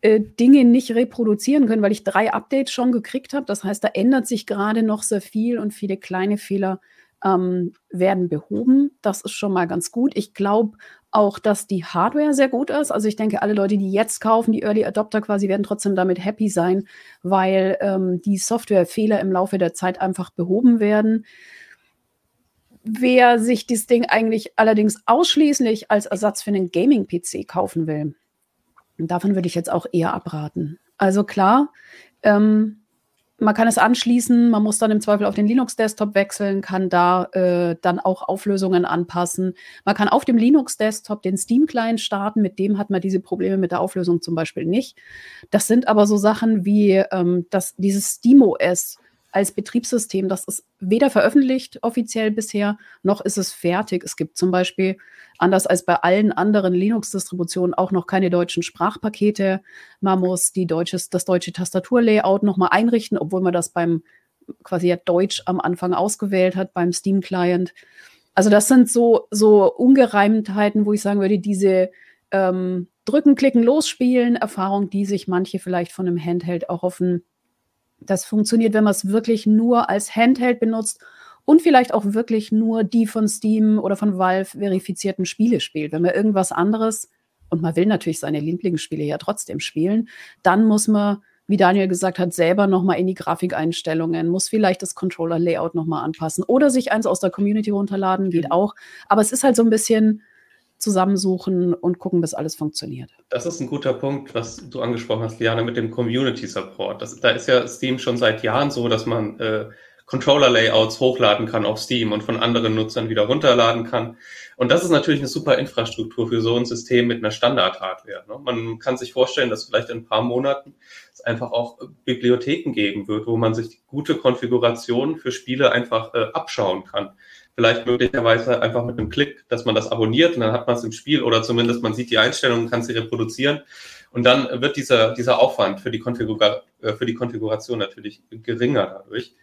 äh, Dinge nicht reproduzieren können, weil ich drei Updates schon gekriegt habe. Das heißt, da ändert sich gerade noch sehr viel und viele kleine Fehler ähm, werden behoben. Das ist schon mal ganz gut. Ich glaube auch, dass die Hardware sehr gut ist. Also ich denke, alle Leute, die jetzt kaufen, die Early Adopter quasi, werden trotzdem damit happy sein, weil ähm, die Softwarefehler im Laufe der Zeit einfach behoben werden. Wer sich das Ding eigentlich allerdings ausschließlich als Ersatz für einen Gaming-PC kaufen will, und davon würde ich jetzt auch eher abraten. Also klar, ähm, man kann es anschließen, man muss dann im Zweifel auf den Linux-Desktop wechseln, kann da äh, dann auch Auflösungen anpassen. Man kann auf dem Linux-Desktop den Steam-Client starten, mit dem hat man diese Probleme mit der Auflösung zum Beispiel nicht. Das sind aber so Sachen wie ähm, das, dieses SteamOS als Betriebssystem, das ist weder veröffentlicht offiziell bisher, noch ist es fertig. Es gibt zum Beispiel, anders als bei allen anderen Linux-Distributionen, auch noch keine deutschen Sprachpakete. Man muss die deutsches, das deutsche Tastaturlayout nochmal einrichten, obwohl man das beim quasi ja Deutsch am Anfang ausgewählt hat, beim Steam-Client. Also das sind so, so Ungereimtheiten, wo ich sagen würde, diese ähm, Drücken, Klicken, Losspielen, Erfahrung, die sich manche vielleicht von einem Handheld auch auf ein das funktioniert, wenn man es wirklich nur als Handheld benutzt und vielleicht auch wirklich nur die von Steam oder von Valve verifizierten Spiele spielt. Wenn man irgendwas anderes, und man will natürlich seine Lieblingsspiele ja trotzdem spielen, dann muss man, wie Daniel gesagt hat, selber nochmal in die Grafikeinstellungen, muss vielleicht das Controller-Layout nochmal anpassen oder sich eins aus der Community runterladen, geht mhm. auch. Aber es ist halt so ein bisschen zusammensuchen und gucken, bis alles funktioniert. Das ist ein guter Punkt, was du angesprochen hast, Liane, mit dem Community Support. Das, da ist ja Steam schon seit Jahren so, dass man äh, Controller-Layouts hochladen kann auf Steam und von anderen Nutzern wieder runterladen kann. Und das ist natürlich eine super Infrastruktur für so ein System mit einer Standard-Hardware. Ne? Man kann sich vorstellen, dass vielleicht in ein paar Monaten es einfach auch Bibliotheken geben wird, wo man sich gute Konfigurationen für Spiele einfach äh, abschauen kann vielleicht möglicherweise einfach mit einem Klick, dass man das abonniert und dann hat man es im Spiel oder zumindest man sieht die Einstellungen, kann sie reproduzieren und dann wird dieser, dieser Aufwand für die, Konfigura äh, für die Konfiguration natürlich geringer dadurch.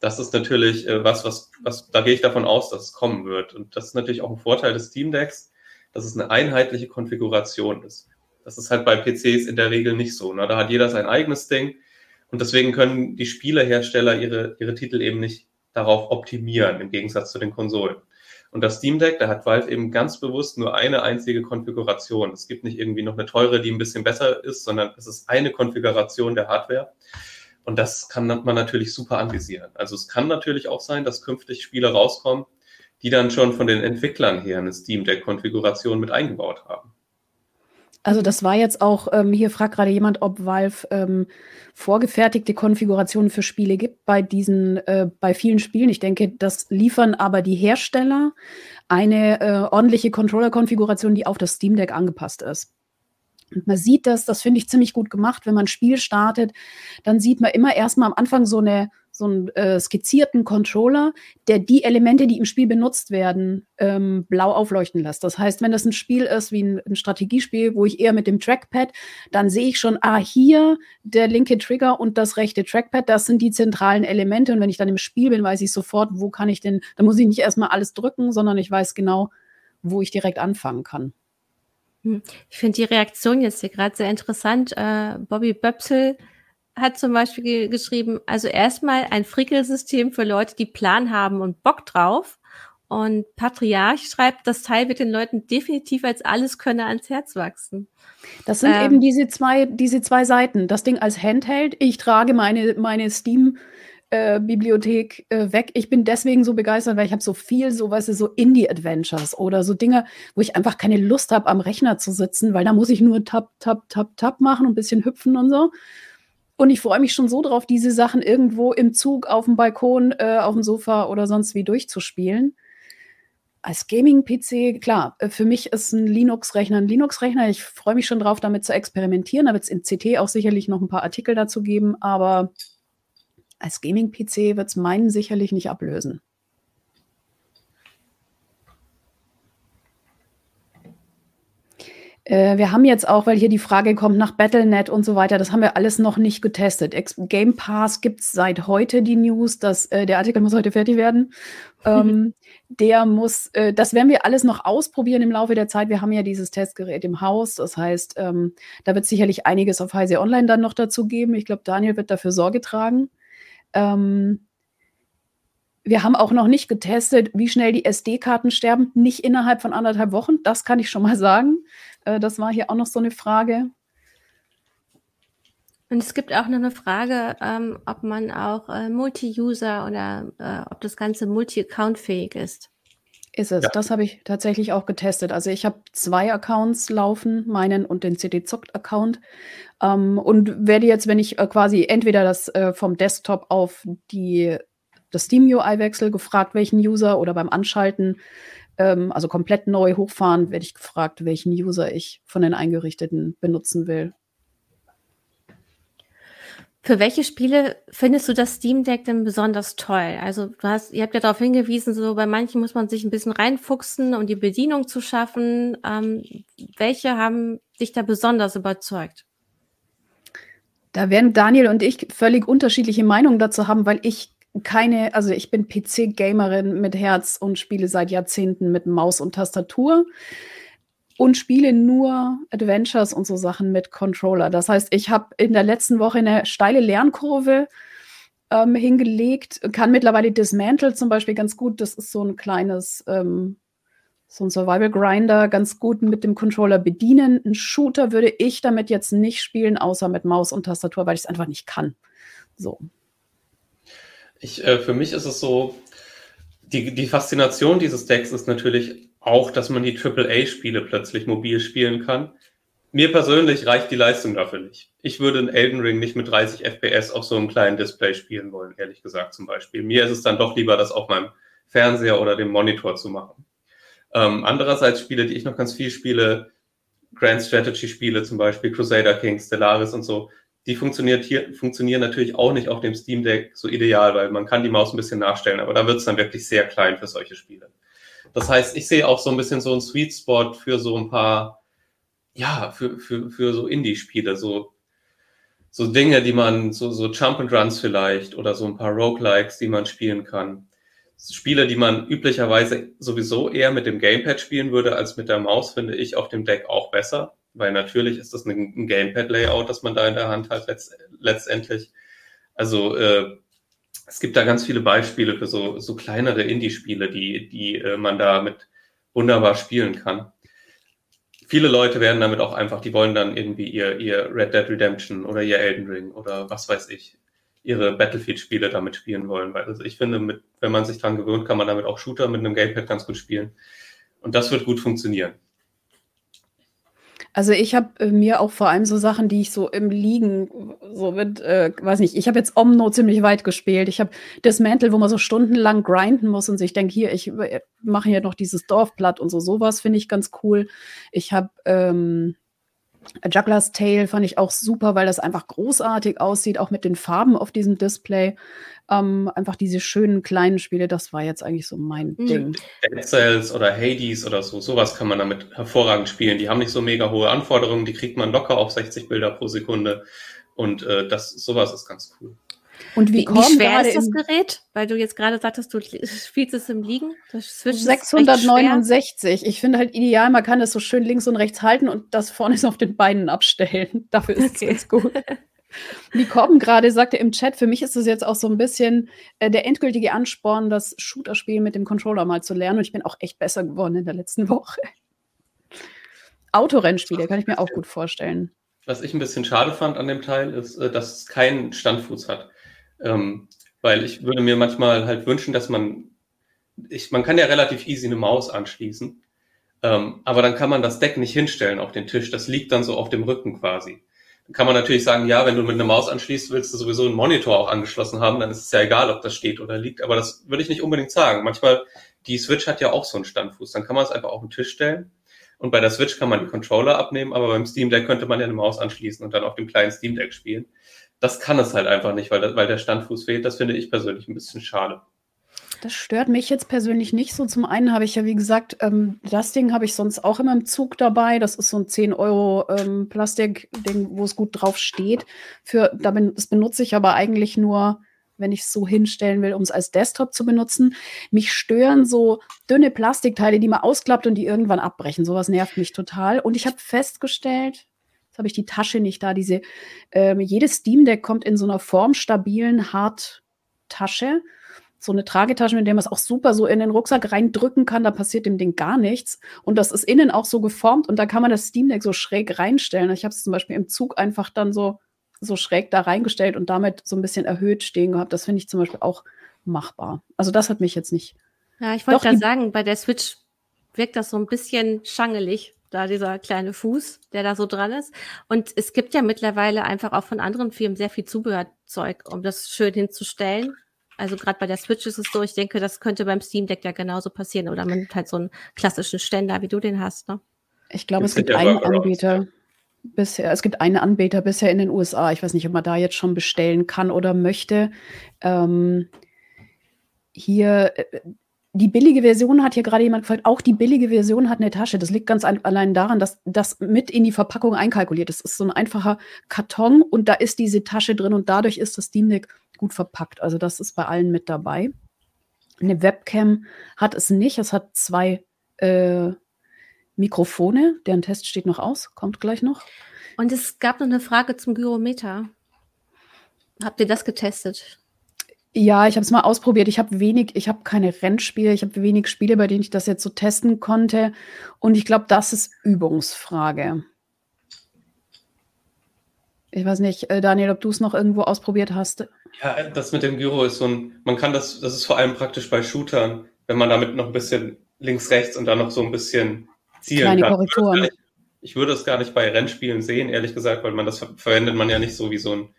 Das ist natürlich äh, was, was, was, da gehe ich davon aus, dass es kommen wird. Und das ist natürlich auch ein Vorteil des Steam Decks, dass es eine einheitliche Konfiguration ist. Das ist halt bei PCs in der Regel nicht so. Ne? Da hat jeder sein eigenes Ding. Und deswegen können die Spielehersteller ihre, ihre Titel eben nicht darauf optimieren, im Gegensatz zu den Konsolen. Und das Steam Deck, da hat Valve eben ganz bewusst nur eine einzige Konfiguration. Es gibt nicht irgendwie noch eine teure, die ein bisschen besser ist, sondern es ist eine Konfiguration der Hardware. Und das kann man natürlich super anvisieren. Also es kann natürlich auch sein, dass künftig Spiele rauskommen, die dann schon von den Entwicklern her eine Steam Deck Konfiguration mit eingebaut haben. Also das war jetzt auch, ähm, hier fragt gerade jemand, ob Valve ähm, vorgefertigte Konfigurationen für Spiele gibt bei diesen, äh, bei vielen Spielen. Ich denke, das liefern aber die Hersteller eine äh, ordentliche Controller-Konfiguration, die auf das Steam Deck angepasst ist. Und man sieht das, das finde ich ziemlich gut gemacht, wenn man ein Spiel startet, dann sieht man immer erstmal am Anfang so eine so einen äh, skizzierten Controller, der die Elemente, die im Spiel benutzt werden, ähm, blau aufleuchten lässt. Das heißt, wenn das ein Spiel ist wie ein, ein, Strategiespiel, wo ich eher mit dem Trackpad, dann sehe ich schon, ah, hier der linke Trigger und das rechte Trackpad, das sind die zentralen Elemente. Und wenn ich dann im Spiel bin, weiß ich sofort, wo kann ich denn, da muss ich nicht erstmal alles drücken, sondern ich weiß genau, wo ich direkt anfangen kann. Hm. Ich finde die Reaktion jetzt hier gerade sehr interessant. Äh, Bobby Böpsel hat zum Beispiel ge geschrieben, also erstmal ein Frickelsystem für Leute, die Plan haben und Bock drauf. Und Patriarch schreibt, das Teil wird den Leuten definitiv als Alleskönner ans Herz wachsen. Das sind ähm, eben diese zwei, diese zwei Seiten. Das Ding als Handheld, ich trage meine, meine Steam- äh, Bibliothek äh, weg. Ich bin deswegen so begeistert, weil ich habe so viel, so weißt du, so Indie-Adventures oder so Dinge, wo ich einfach keine Lust habe, am Rechner zu sitzen, weil da muss ich nur tap, tap, tap, tap machen und ein bisschen hüpfen und so. Und ich freue mich schon so drauf, diese Sachen irgendwo im Zug, auf dem Balkon, äh, auf dem Sofa oder sonst wie durchzuspielen. Als Gaming-PC, klar, äh, für mich ist ein Linux-Rechner ein Linux-Rechner. Ich freue mich schon drauf, damit zu experimentieren. Da wird es in CT auch sicherlich noch ein paar Artikel dazu geben, aber als Gaming-PC wird es meinen sicherlich nicht ablösen. Äh, wir haben jetzt auch, weil hier die Frage kommt nach Battlenet und so weiter, das haben wir alles noch nicht getestet. Ex Game Pass gibt es seit heute die News, dass äh, der Artikel <laughs> muss heute fertig werden. ähm, <laughs> der muss, äh, das werden wir alles noch ausprobieren im Laufe der Zeit. Wir haben ja dieses Testgerät im Haus. Das heißt, ähm, da wird sicherlich einiges auf Heise Online dann noch dazu geben. Ich glaube, Daniel wird dafür Sorge tragen. Ähm, wir haben auch noch nicht getestet, wie schnell die SD-Karten sterben. Nicht innerhalb von anderthalb Wochen, das kann ich schon mal sagen. Äh, das war hier auch noch so eine Frage. Und es gibt auch noch eine Frage, ähm, ob man auch äh, Multi-User oder äh, ob das Ganze multi-account-fähig ist. Ist es. Ja. Das habe ich tatsächlich auch getestet. Also ich habe zwei Accounts laufen, meinen und den CD-Zockt-Account. Ähm, und werde jetzt, wenn ich äh, quasi entweder das äh, vom Desktop auf die, das Steam-UI wechsle, gefragt, welchen User oder beim Anschalten ähm, also komplett neu hochfahren, werde ich gefragt, welchen User ich von den eingerichteten benutzen will. Für welche Spiele findest du das Steam Deck denn besonders toll? Also du hast, ihr habt ja darauf hingewiesen, so bei manchen muss man sich ein bisschen reinfuchsen, um die Bedienung zu schaffen. Ähm, welche haben dich da besonders überzeugt? Da werden Daniel und ich völlig unterschiedliche Meinungen dazu haben, weil ich keine, also ich bin PC-Gamerin mit Herz und spiele seit Jahrzehnten mit Maus und Tastatur und spiele nur Adventures und so Sachen mit Controller. Das heißt, ich habe in der letzten Woche eine steile Lernkurve ähm, hingelegt, kann mittlerweile Dismantle zum Beispiel ganz gut. Das ist so ein kleines, ähm, so ein Survival Grinder, ganz gut mit dem Controller bedienen. Ein Shooter würde ich damit jetzt nicht spielen, außer mit Maus und Tastatur, weil ich es einfach nicht kann. So. Ich, äh, für mich ist es so, die, die Faszination dieses Decks ist natürlich auch, dass man die AAA-Spiele plötzlich mobil spielen kann. Mir persönlich reicht die Leistung dafür nicht. Ich würde in Elden Ring nicht mit 30 FPS auf so einem kleinen Display spielen wollen, ehrlich gesagt zum Beispiel. Mir ist es dann doch lieber, das auf meinem Fernseher oder dem Monitor zu machen. Ähm, andererseits Spiele, die ich noch ganz viel spiele, Grand Strategy Spiele zum Beispiel, Crusader Kings, Stellaris und so, die funktioniert hier, funktionieren natürlich auch nicht auf dem Steam Deck so ideal, weil man kann die Maus ein bisschen nachstellen, aber da wird es dann wirklich sehr klein für solche Spiele. Das heißt, ich sehe auch so ein bisschen so einen Sweet Spot für so ein paar, ja, für, für, für so Indie-Spiele, so, so Dinge, die man, so, so Jump and Runs vielleicht oder so ein paar Roguelikes, die man spielen kann. Spiele, die man üblicherweise sowieso eher mit dem Gamepad spielen würde als mit der Maus, finde ich auf dem Deck auch besser weil natürlich ist das ein, Gamepad-Layout, das man da in der Hand hat letzt, letztendlich. Also äh, es gibt da ganz viele Beispiele für so, so kleinere Indie-Spiele, die, die äh, man damit wunderbar spielen kann. Viele Leute werden damit auch einfach, die wollen dann irgendwie ihr, ihr Red Dead Redemption oder ihr Elden Ring oder was weiß ich, ihre Battlefield-Spiele damit spielen wollen. Weil also ich finde, mit, wenn man sich dran gewöhnt, kann man damit auch Shooter mit einem Gamepad ganz gut spielen. Und das wird gut funktionieren. Also ich habe äh, mir auch vor allem so Sachen, die ich so im Liegen so mit, äh, weiß nicht, ich habe jetzt Omno ziemlich weit gespielt. Ich habe Dismantle, wo man so stundenlang grinden muss und sich denkt, hier, ich äh, mache hier noch dieses Dorfblatt und so, sowas finde ich ganz cool. Ich habe ähm, Juggler's Tale fand ich auch super, weil das einfach großartig aussieht, auch mit den Farben auf diesem Display. Ähm, einfach diese schönen kleinen Spiele, das war jetzt eigentlich so mein mhm. Ding. Dead Cells oder Hades oder so, sowas kann man damit hervorragend spielen. Die haben nicht so mega hohe Anforderungen, die kriegt man locker auf 60 Bilder pro Sekunde. Und äh, das, sowas ist ganz cool. Und wie, wie, schwer ist das Gerät? Weil du jetzt gerade sagtest, du spielst es im Liegen. Das Switch 669. Ich finde halt ideal, man kann es so schön links und rechts halten und das vorne ist auf den Beinen abstellen. <laughs> Dafür ist okay. es ganz gut. Wie Corbin gerade sagte im Chat, für mich ist es jetzt auch so ein bisschen äh, der endgültige Ansporn, das Shooter-Spiel mit dem Controller mal zu lernen. Und ich bin auch echt besser geworden in der letzten <laughs> Woche. Autorennspiele kann ich mir auch gut vorstellen. Was ich ein bisschen schade fand an dem Teil, ist, äh, dass es keinen Standfuß hat. Ähm, weil ich würde mir manchmal halt wünschen, dass man, ich, man kann ja relativ easy eine Maus anschließen, ähm, aber dann kann man das Deck nicht hinstellen auf den Tisch. Das liegt dann so auf dem Rücken quasi. Dann kann man natürlich sagen, ja, wenn du mit einer Maus anschließt, willst du sowieso einen Monitor auch angeschlossen haben, dann ist es ja egal, ob das steht oder liegt. Aber das würde ich nicht unbedingt sagen. Manchmal, die Switch hat ja auch so einen Standfuß. Dann kann man es einfach auf den Tisch stellen. Und bei der Switch kann man die Controller abnehmen, aber beim Steam Deck könnte man ja eine Maus anschließen und dann auf dem kleinen Steam Deck spielen das kann es halt einfach nicht, weil, weil der Standfuß fehlt. Das finde ich persönlich ein bisschen schade. Das stört mich jetzt persönlich nicht so. Zum einen habe ich ja, wie gesagt, ähm, das Ding habe ich sonst auch immer im Zug dabei. Das ist so ein 10 Euro ähm, Plastikding, wo es gut drauf steht. Für, das benutze ich aber eigentlich nur, wenn ich es so hinstellen will, um es als Desktop zu benutzen. Mich stören so dünne Plastikteile, die man ausklappt und die irgendwann abbrechen. Sowas nervt mich total. Und ich habe festgestellt, Jetzt habe ich die Tasche nicht da. Diese, ähm, jedes Steam Deck kommt in so einer formstabilen Harttasche. So eine Tragetasche, mit der man es auch super so in den Rucksack reindrücken kann. Da passiert dem Ding gar nichts. Und das ist innen auch so geformt und da kann man das Steam Deck so schräg reinstellen. Ich habe es zum Beispiel im Zug einfach dann so, so schräg da reingestellt und damit so ein bisschen erhöht stehen gehabt. Das finde ich zum Beispiel auch machbar. Also das hat mich jetzt nicht. Ja, ich wollte gerade sagen, bei der Switch wirkt das so ein bisschen schangelig da dieser kleine Fuß, der da so dran ist. Und es gibt ja mittlerweile einfach auch von anderen Firmen sehr viel Zubehörzeug, um das schön hinzustellen. Also gerade bei der Switch ist es so, ich denke, das könnte beim Steam Deck ja genauso passieren. Oder man nimmt halt so einen klassischen Ständer, wie du den hast. Ne? Ich glaube, es gibt einen Anbieter bisher, es gibt einen Anbieter bisher in den USA. Ich weiß nicht, ob man da jetzt schon bestellen kann oder möchte. Ähm, hier, äh, die billige Version hat hier gerade jemand gefragt, auch die billige Version hat eine Tasche. Das liegt ganz ein, allein daran, dass das mit in die Verpackung einkalkuliert ist. Es ist so ein einfacher Karton und da ist diese Tasche drin und dadurch ist das Steam Deck gut verpackt. Also das ist bei allen mit dabei. Eine Webcam hat es nicht. Es hat zwei äh, Mikrofone. Deren Test steht noch aus, kommt gleich noch. Und es gab noch eine Frage zum Gyrometer. Habt ihr das getestet? Ja, ich habe es mal ausprobiert. Ich habe wenig ich habe keine Rennspiele, ich habe wenig Spiele, bei denen ich das jetzt so testen konnte. Und ich glaube, das ist Übungsfrage. Ich weiß nicht, äh, Daniel, ob du es noch irgendwo ausprobiert hast? Ja, das mit dem Gyro ist so ein man kann das das ist vor allem praktisch bei Shootern, wenn man damit noch ein bisschen links, rechts und dann noch so ein bisschen zielen Kleine kann. Korrekturen. Ich würde es gar nicht bei Rennspielen sehen, ehrlich gesagt, weil man das verwendet man ja nicht so wie so ein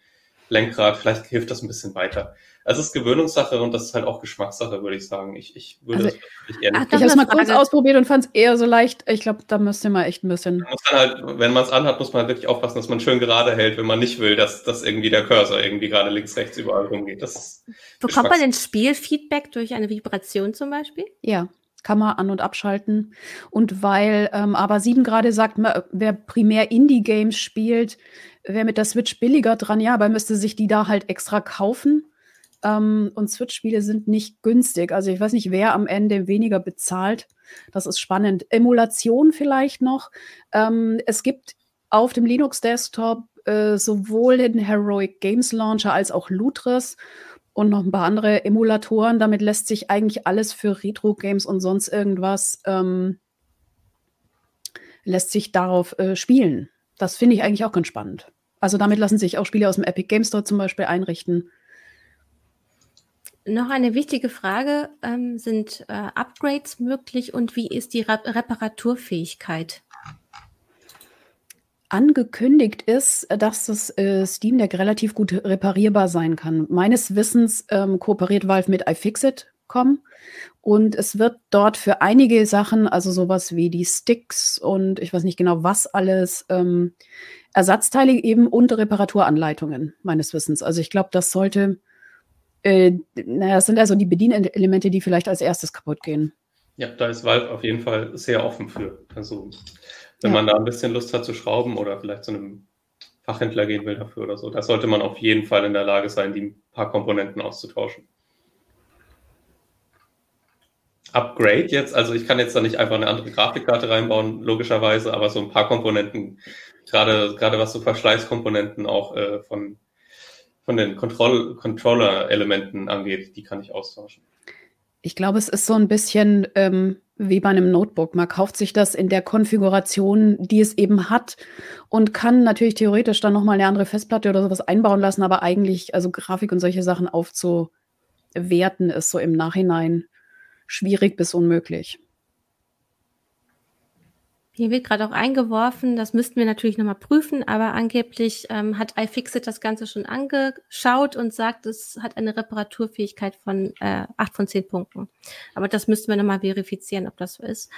Lenkrad. Vielleicht hilft das ein bisschen weiter. Also es ist Gewöhnungssache und das ist halt auch Geschmackssache, würde ich sagen. Ich, ich würde also, das eher nicht. Ich habe es mal kurz ausprobiert und fand es eher so leicht. Ich glaube, da müsste man echt ein bisschen. Man muss dann halt, wenn man es anhat, muss man halt wirklich aufpassen, dass man schön gerade hält, wenn man nicht will, dass, dass irgendwie der Cursor irgendwie gerade links, rechts überall rumgeht. Das Bekommt man denn Spielfeedback durch eine Vibration zum Beispiel? Ja. Kann man an- und abschalten. Und weil ähm, aber 7 gerade sagt, wer primär Indie-Games spielt, wäre mit der Switch billiger dran, ja, aber müsste sich die da halt extra kaufen. Ähm, und Switch-Spiele sind nicht günstig. Also ich weiß nicht, wer am Ende weniger bezahlt. Das ist spannend. Emulation vielleicht noch. Ähm, es gibt auf dem Linux-Desktop äh, sowohl den Heroic Games Launcher als auch Lutris und noch ein paar andere Emulatoren. Damit lässt sich eigentlich alles für Retro-Games und sonst irgendwas ähm, lässt sich darauf äh, spielen. Das finde ich eigentlich auch ganz spannend. Also damit lassen sich auch Spiele aus dem Epic Game Store zum Beispiel einrichten. Noch eine wichtige Frage, ähm, sind äh, Upgrades möglich und wie ist die Re Reparaturfähigkeit? angekündigt ist, dass das äh, Steam Deck relativ gut reparierbar sein kann. Meines Wissens ähm, kooperiert Valve mit iFixit.com und es wird dort für einige Sachen, also sowas wie die Sticks und ich weiß nicht genau was alles, ähm, Ersatzteile eben und Reparaturanleitungen meines Wissens. Also ich glaube, das sollte, äh, naja, das sind also die Bedienelemente, die vielleicht als erstes kaputt gehen. Ja, da ist Valve auf jeden Fall sehr offen für. Also wenn ja. man da ein bisschen Lust hat zu schrauben oder vielleicht zu einem Fachhändler gehen will dafür oder so, da sollte man auf jeden Fall in der Lage sein, die paar Komponenten auszutauschen. Upgrade jetzt, also ich kann jetzt da nicht einfach eine andere Grafikkarte reinbauen, logischerweise, aber so ein paar Komponenten, gerade, gerade was so Verschleißkomponenten auch äh, von, von den Controller-Elementen angeht, die kann ich austauschen. Ich glaube, es ist so ein bisschen ähm, wie bei einem Notebook. Man kauft sich das in der Konfiguration, die es eben hat und kann natürlich theoretisch dann nochmal eine andere Festplatte oder sowas einbauen lassen, aber eigentlich, also Grafik und solche Sachen aufzuwerten, ist so im Nachhinein schwierig bis unmöglich. Hier wird gerade auch eingeworfen, das müssten wir natürlich nochmal prüfen, aber angeblich ähm, hat iFixit das Ganze schon angeschaut und sagt, es hat eine Reparaturfähigkeit von äh, 8 von 10 Punkten. Aber das müssten wir nochmal verifizieren, ob das so ist.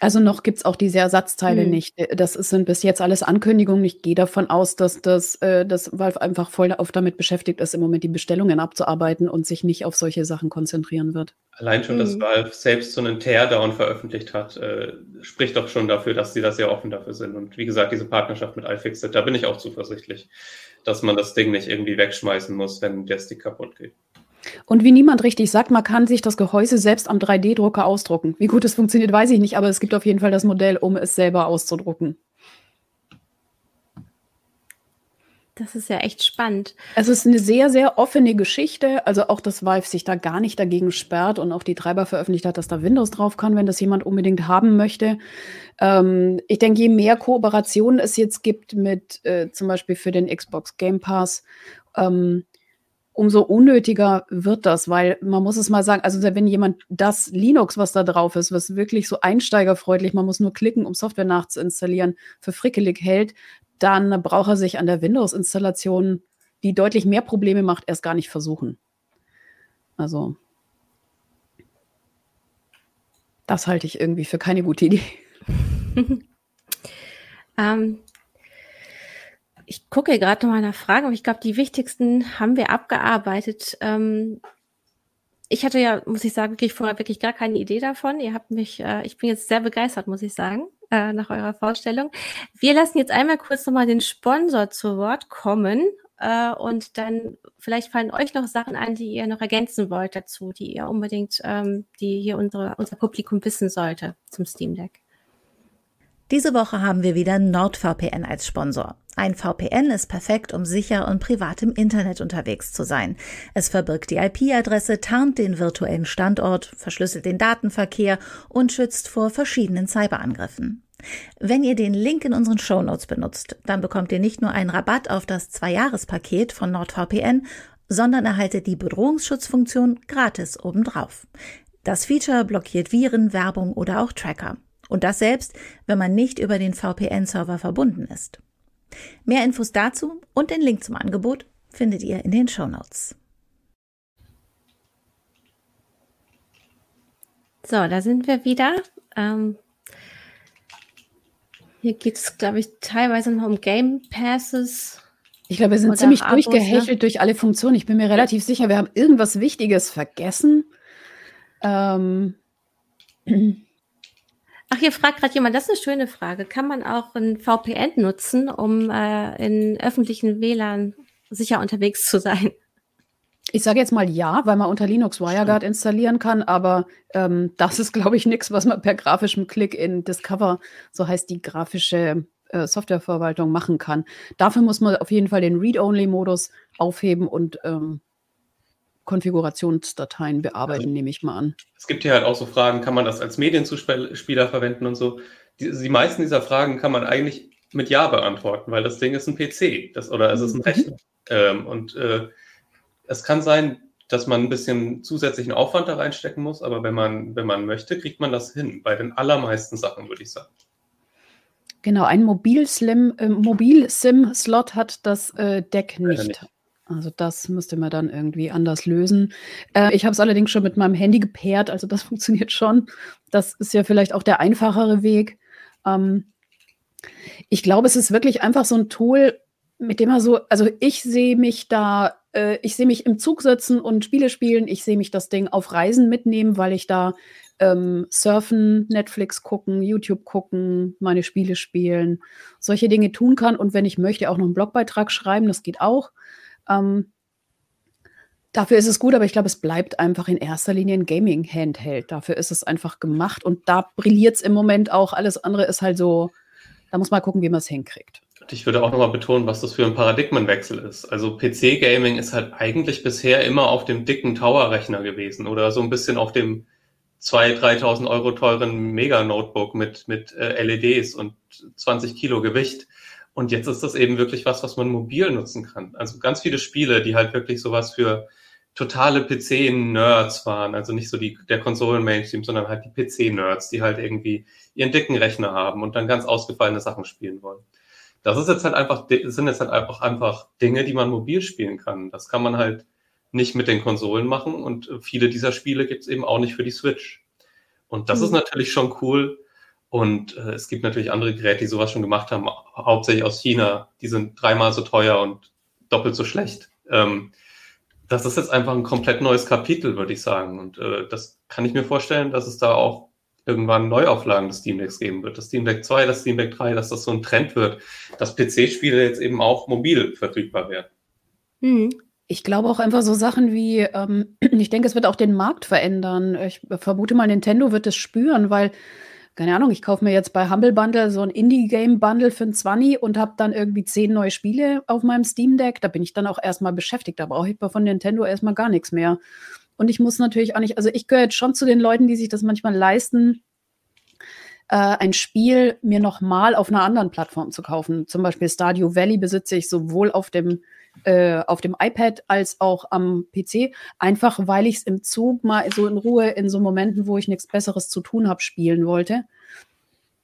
Also noch gibt es auch diese Ersatzteile hm. nicht. Äh, das sind bis jetzt alles Ankündigungen. Ich gehe davon aus, dass das äh, dass Valve einfach voll auf damit beschäftigt ist, im Moment die Bestellungen abzuarbeiten und sich nicht auf solche Sachen konzentrieren wird. Allein schon, hm. dass Valve selbst so einen Teardown veröffentlicht hat, äh, spricht doch schon dafür, dass sie da sehr offen dafür sind. Und wie gesagt, diese Partnerschaft mit iFixit, da bin ich auch zuversichtlich, dass man das Ding nicht irgendwie wegschmeißen muss, wenn der Stick kaputt geht. Und wie niemand richtig sagt, man kann sich das Gehäuse selbst am 3D-Drucker ausdrucken. Wie gut es funktioniert, weiß ich nicht, aber es gibt auf jeden Fall das Modell, um es selber auszudrucken. Das ist ja echt spannend. Es ist eine sehr, sehr offene Geschichte. Also auch, dass Valve sich da gar nicht dagegen sperrt und auch die Treiber veröffentlicht hat, dass da Windows drauf kann, wenn das jemand unbedingt haben möchte. Ähm, ich denke, je mehr Kooperationen es jetzt gibt mit äh, zum Beispiel für den Xbox Game Pass, ähm, umso unnötiger wird das, weil man muss es mal sagen, also wenn jemand das Linux, was da drauf ist, was wirklich so einsteigerfreundlich, man muss nur klicken, um Software nachzuinstallieren, für frickelig hält, dann braucht er sich an der Windows-Installation, die deutlich mehr Probleme macht, erst gar nicht versuchen. Also, das halte ich irgendwie für keine gute Idee. <laughs> ähm, ich gucke gerade noch mal nach Fragen, aber ich glaube, die wichtigsten haben wir abgearbeitet. Ähm, ich hatte ja, muss ich sagen, wirklich vorher wirklich gar keine Idee davon. Ihr habt mich, äh, ich bin jetzt sehr begeistert, muss ich sagen, äh, nach eurer Vorstellung. Wir lassen jetzt einmal kurz nochmal den Sponsor zu Wort kommen äh, und dann vielleicht fallen euch noch Sachen ein, die ihr noch ergänzen wollt dazu, die ihr unbedingt, ähm, die hier unsere, unser Publikum wissen sollte zum Steam Deck. Diese Woche haben wir wieder NordVPN als Sponsor. Ein VPN ist perfekt, um sicher und privat im Internet unterwegs zu sein. Es verbirgt die IP-Adresse, tarnt den virtuellen Standort, verschlüsselt den Datenverkehr und schützt vor verschiedenen Cyberangriffen. Wenn ihr den Link in unseren Shownotes benutzt, dann bekommt ihr nicht nur einen Rabatt auf das Zwei-Jahres-Paket von NordVPN, sondern erhaltet die Bedrohungsschutzfunktion gratis obendrauf. Das Feature blockiert Viren, Werbung oder auch Tracker. Und das selbst, wenn man nicht über den VPN-Server verbunden ist. Mehr Infos dazu und den Link zum Angebot findet ihr in den Show Notes. So, da sind wir wieder. Ähm, hier geht es, glaube ich, teilweise noch um Game Passes. Ich glaube, wir sind ziemlich Abos, durchgehechelt ne? durch alle Funktionen. Ich bin mir relativ sicher, wir haben irgendwas Wichtiges vergessen. Ähm. Ach, hier fragt gerade jemand, das ist eine schöne Frage. Kann man auch ein VPN nutzen, um äh, in öffentlichen WLAN sicher unterwegs zu sein? Ich sage jetzt mal ja, weil man unter Linux WireGuard installieren kann, aber ähm, das ist, glaube ich, nichts, was man per grafischem Klick in Discover, so heißt die grafische äh, Softwareverwaltung, machen kann. Dafür muss man auf jeden Fall den Read-Only-Modus aufheben und ähm, Konfigurationsdateien bearbeiten, also, nehme ich mal an. Es gibt hier halt auch so Fragen, kann man das als Medienzuspieler verwenden und so. Die, die meisten dieser Fragen kann man eigentlich mit Ja beantworten, weil das Ding ist ein PC das, oder es ist ein mhm. Rechner. Ähm, und äh, es kann sein, dass man ein bisschen zusätzlichen Aufwand da reinstecken muss, aber wenn man, wenn man möchte, kriegt man das hin. Bei den allermeisten Sachen, würde ich sagen. Genau, ein äh, Mobil-SIM-Slot hat das äh, Deck nicht. nicht. Also das müsste man dann irgendwie anders lösen. Äh, ich habe es allerdings schon mit meinem Handy gepaart, also das <laughs> funktioniert schon. Das ist ja vielleicht auch der einfachere Weg. Ähm, ich glaube, es ist wirklich einfach so ein Tool, mit dem er so, also ich sehe mich da, äh, ich sehe mich im Zug sitzen und Spiele spielen. Ich sehe mich das Ding auf Reisen mitnehmen, weil ich da ähm, surfen, Netflix gucken, YouTube gucken, meine Spiele spielen, solche Dinge tun kann. Und wenn ich möchte, auch noch einen Blogbeitrag schreiben, das geht auch. Ähm, dafür ist es gut, aber ich glaube, es bleibt einfach in erster Linie ein Gaming-Handheld. Dafür ist es einfach gemacht und da brilliert es im Moment auch. Alles andere ist halt so, da muss man gucken, wie man es hinkriegt. Ich würde auch nochmal betonen, was das für ein Paradigmenwechsel ist. Also PC-Gaming ist halt eigentlich bisher immer auf dem dicken Tower-Rechner gewesen oder so ein bisschen auf dem 2.000, 3.000 Euro teuren Mega-Notebook mit, mit äh, LEDs und 20 Kilo Gewicht. Und jetzt ist das eben wirklich was, was man mobil nutzen kann. Also ganz viele Spiele, die halt wirklich sowas für totale PC-Nerds waren. Also nicht so die, der Konsolen-Mainstream, sondern halt die PC-Nerds, die halt irgendwie ihren dicken Rechner haben und dann ganz ausgefallene Sachen spielen wollen. Das ist jetzt halt einfach, sind jetzt halt einfach, einfach Dinge, die man mobil spielen kann. Das kann man halt nicht mit den Konsolen machen und viele dieser Spiele gibt es eben auch nicht für die Switch. Und das mhm. ist natürlich schon cool. Und äh, es gibt natürlich andere Geräte, die sowas schon gemacht haben, hauptsächlich aus China. Die sind dreimal so teuer und doppelt so schlecht. Ähm, das ist jetzt einfach ein komplett neues Kapitel, würde ich sagen. Und äh, das kann ich mir vorstellen, dass es da auch irgendwann Neuauflagen des Steam Decks geben wird. Das Steam Deck 2, das Steam Deck 3, dass das so ein Trend wird, dass PC-Spiele jetzt eben auch mobil verfügbar werden. Mhm. Ich glaube auch einfach so Sachen wie, ähm, <clears throat> ich denke, es wird auch den Markt verändern. Ich vermute mal, Nintendo wird es spüren, weil, keine Ahnung, ich kaufe mir jetzt bei Humble Bundle so ein Indie-Game-Bundle für ein 20 und habe dann irgendwie zehn neue Spiele auf meinem Steam Deck. Da bin ich dann auch erstmal beschäftigt. Da brauche ich von Nintendo erstmal gar nichts mehr. Und ich muss natürlich auch nicht, also ich gehöre jetzt schon zu den Leuten, die sich das manchmal leisten, äh, ein Spiel mir nochmal auf einer anderen Plattform zu kaufen. Zum Beispiel Stadio Valley besitze ich sowohl auf dem äh, auf dem iPad als auch am PC, einfach weil ich es im Zug mal so in Ruhe in so Momenten, wo ich nichts Besseres zu tun habe, spielen wollte.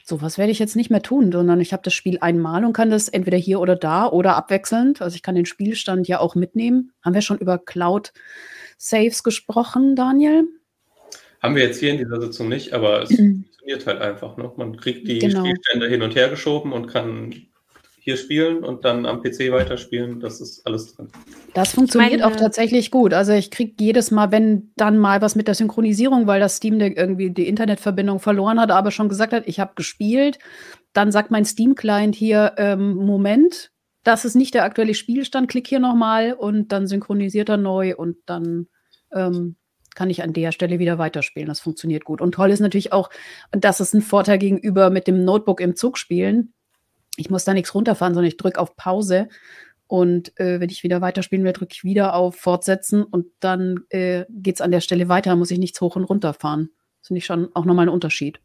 Sowas werde ich jetzt nicht mehr tun, sondern ich habe das Spiel einmal und kann das entweder hier oder da oder abwechselnd. Also ich kann den Spielstand ja auch mitnehmen. Haben wir schon über Cloud Saves gesprochen, Daniel? Haben wir jetzt hier in dieser Sitzung nicht, aber es <clears throat> funktioniert halt einfach. Ne? Man kriegt die genau. Spielstände hin und her geschoben und kann hier spielen und dann am PC weiterspielen. Das ist alles drin. Das funktioniert meine, auch tatsächlich gut. Also ich kriege jedes Mal, wenn dann mal was mit der Synchronisierung, weil das Steam Deck irgendwie die Internetverbindung verloren hat, aber schon gesagt hat, ich habe gespielt, dann sagt mein Steam-Client hier, ähm, Moment, das ist nicht der aktuelle Spielstand, klick hier nochmal und dann synchronisiert er neu und dann ähm, kann ich an der Stelle wieder weiterspielen. Das funktioniert gut. Und toll ist natürlich auch, und das ist ein Vorteil gegenüber mit dem Notebook im Zug spielen, ich muss da nichts runterfahren, sondern ich drücke auf Pause. Und äh, wenn ich wieder weiterspielen will, drücke ich wieder auf Fortsetzen und dann äh, geht es an der Stelle weiter, muss ich nichts hoch und runter fahren. Das finde ich schon auch nochmal ein Unterschied.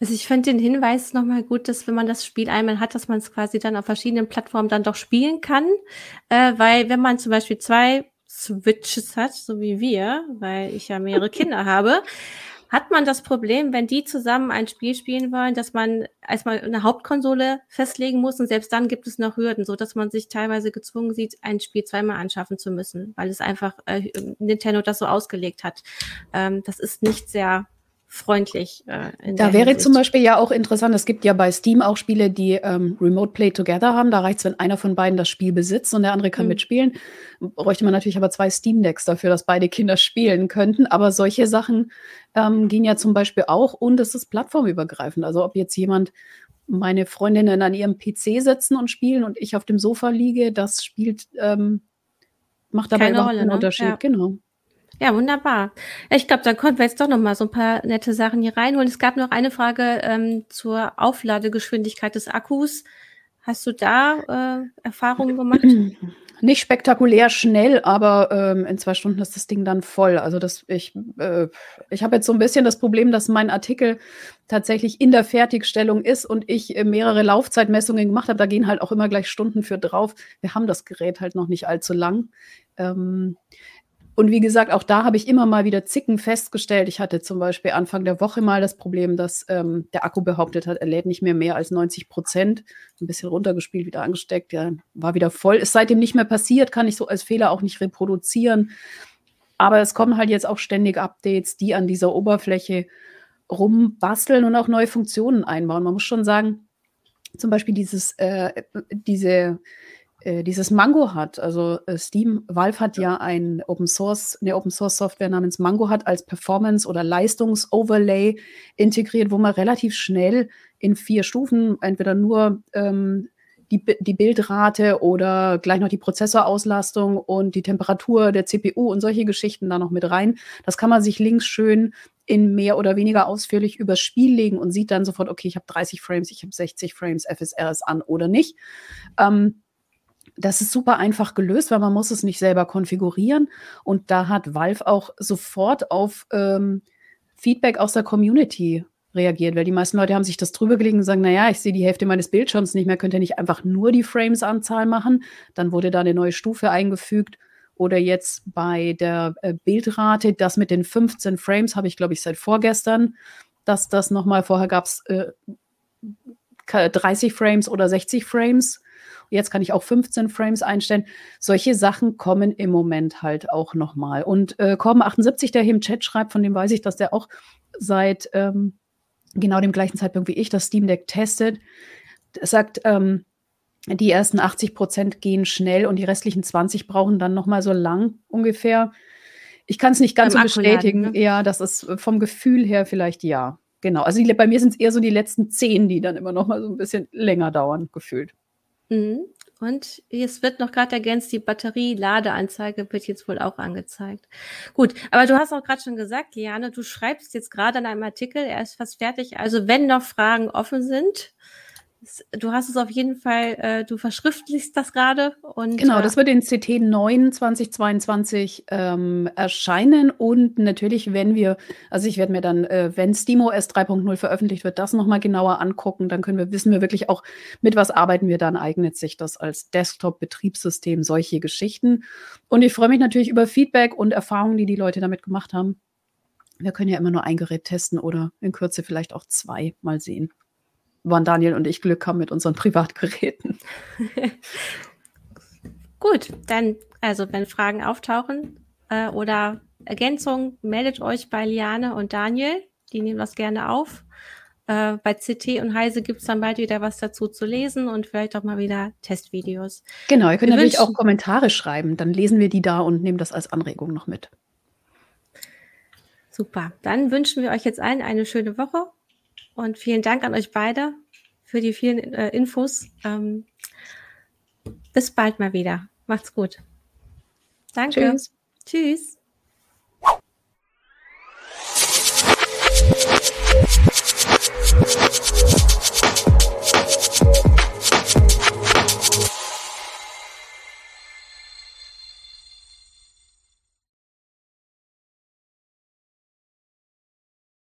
Also ich finde den Hinweis nochmal gut, dass wenn man das Spiel einmal hat, dass man es quasi dann auf verschiedenen Plattformen dann doch spielen kann. Äh, weil wenn man zum Beispiel zwei Switches hat, so wie wir, weil ich ja mehrere Kinder <laughs> habe, hat man das Problem, wenn die zusammen ein Spiel spielen wollen, dass man erstmal eine Hauptkonsole festlegen muss und selbst dann gibt es noch Hürden, so dass man sich teilweise gezwungen sieht, ein Spiel zweimal anschaffen zu müssen, weil es einfach äh, Nintendo das so ausgelegt hat. Ähm, das ist nicht sehr freundlich. Äh, da wäre Hinsicht. zum Beispiel ja auch interessant, es gibt ja bei Steam auch Spiele, die ähm, Remote Play Together haben. Da reicht es, wenn einer von beiden das Spiel besitzt und der andere kann mhm. mitspielen. Bräuchte man natürlich aber zwei Steam Decks dafür, dass beide Kinder <laughs> spielen könnten. Aber solche Sachen ähm, gehen ja zum Beispiel auch und es ist plattformübergreifend. Also ob jetzt jemand meine Freundinnen an ihrem PC sitzen und spielen und ich auf dem Sofa liege, das spielt, ähm, macht dabei Keine überhaupt keinen ne? Unterschied. Ja. Genau. Ja, wunderbar. Ich glaube, dann konnten wir jetzt doch noch mal so ein paar nette Sachen hier reinholen. Es gab noch eine Frage ähm, zur Aufladegeschwindigkeit des Akkus. Hast du da äh, Erfahrungen gemacht? <clears throat> Nicht spektakulär schnell, aber ähm, in zwei Stunden ist das Ding dann voll. Also das, ich, äh, ich habe jetzt so ein bisschen das Problem, dass mein Artikel tatsächlich in der Fertigstellung ist und ich äh, mehrere Laufzeitmessungen gemacht habe. Da gehen halt auch immer gleich Stunden für drauf. Wir haben das Gerät halt noch nicht allzu lang. Ähm, und wie gesagt, auch da habe ich immer mal wieder Zicken festgestellt. Ich hatte zum Beispiel Anfang der Woche mal das Problem, dass ähm, der Akku behauptet hat, er lädt nicht mehr mehr als 90 Prozent. Ein bisschen runtergespielt, wieder angesteckt, ja, war wieder voll. Ist seitdem nicht mehr passiert, kann ich so als Fehler auch nicht reproduzieren. Aber es kommen halt jetzt auch ständig Updates, die an dieser Oberfläche rumbasteln und auch neue Funktionen einbauen. Man muss schon sagen, zum Beispiel dieses, äh, diese äh, dieses Mango hat. Also äh, Steam, Valve hat ja ein Open Source, eine Open Source Software namens Mango hat als Performance- oder Leistungsoverlay integriert, wo man relativ schnell in vier Stufen entweder nur ähm, die, die Bildrate oder gleich noch die Prozessorauslastung und die Temperatur der CPU und solche Geschichten da noch mit rein. Das kann man sich links schön in mehr oder weniger ausführlich übers Spiel legen und sieht dann sofort, okay, ich habe 30 Frames, ich habe 60 Frames, FSR ist an oder nicht. Ähm, das ist super einfach gelöst, weil man muss es nicht selber konfigurieren. Und da hat Valve auch sofort auf ähm, Feedback aus der Community reagiert, weil die meisten Leute haben sich das drüber gelegt und sagen, naja, ich sehe die Hälfte meines Bildschirms nicht mehr, könnt ihr nicht einfach nur die Frames-Anzahl machen? Dann wurde da eine neue Stufe eingefügt. Oder jetzt bei der äh, Bildrate, das mit den 15 Frames habe ich, glaube ich, seit vorgestern, dass das nochmal, vorher gab es äh, 30 Frames oder 60 Frames Jetzt kann ich auch 15 Frames einstellen. Solche Sachen kommen im Moment halt auch nochmal. Und äh, Korben78, der hier im Chat schreibt, von dem weiß ich, dass der auch seit ähm, genau dem gleichen Zeitpunkt wie ich das Steam Deck testet, sagt, ähm, die ersten 80 Prozent gehen schnell und die restlichen 20 brauchen dann nochmal so lang ungefähr. Ich kann es nicht ganz so bestätigen. Akku, ne? Ja, das ist äh, vom Gefühl her vielleicht ja. Genau. Also die, bei mir sind es eher so die letzten 10, die dann immer nochmal so ein bisschen länger dauern, gefühlt. Mhm. Und es wird noch gerade ergänzt, die Batterie-Ladeanzeige wird jetzt wohl auch angezeigt. Gut, aber du hast auch gerade schon gesagt, Liane, du schreibst jetzt gerade an einem Artikel, er ist fast fertig. Also wenn noch Fragen offen sind, du hast es auf jeden Fall, äh, du verschriftlichst das gerade. und Genau, äh, das wird in CT 9 2022 ähm, erscheinen und natürlich, wenn wir, also ich werde mir dann, äh, wenn SteamOS 3.0 veröffentlicht wird, das nochmal genauer angucken, dann können wir, wissen wir wirklich auch, mit was arbeiten wir dann, eignet sich das als Desktop-Betriebssystem, solche Geschichten. Und ich freue mich natürlich über Feedback und Erfahrungen, die die Leute damit gemacht haben. Wir können ja immer nur ein Gerät testen oder in Kürze vielleicht auch zwei mal sehen wann Daniel und ich Glück haben mit unseren Privatgeräten. <laughs> Gut, dann, also wenn Fragen auftauchen äh, oder Ergänzungen, meldet euch bei Liane und Daniel. Die nehmen das gerne auf. Äh, bei CT und Heise gibt es dann bald wieder was dazu zu lesen und vielleicht auch mal wieder Testvideos. Genau, ihr könnt wir natürlich auch Kommentare schreiben. Dann lesen wir die da und nehmen das als Anregung noch mit. Super. Dann wünschen wir euch jetzt allen eine schöne Woche und vielen Dank an euch beide für die vielen äh, Infos. Ähm, bis bald mal wieder. Macht's gut. Danke. Tschüss. Tschüss.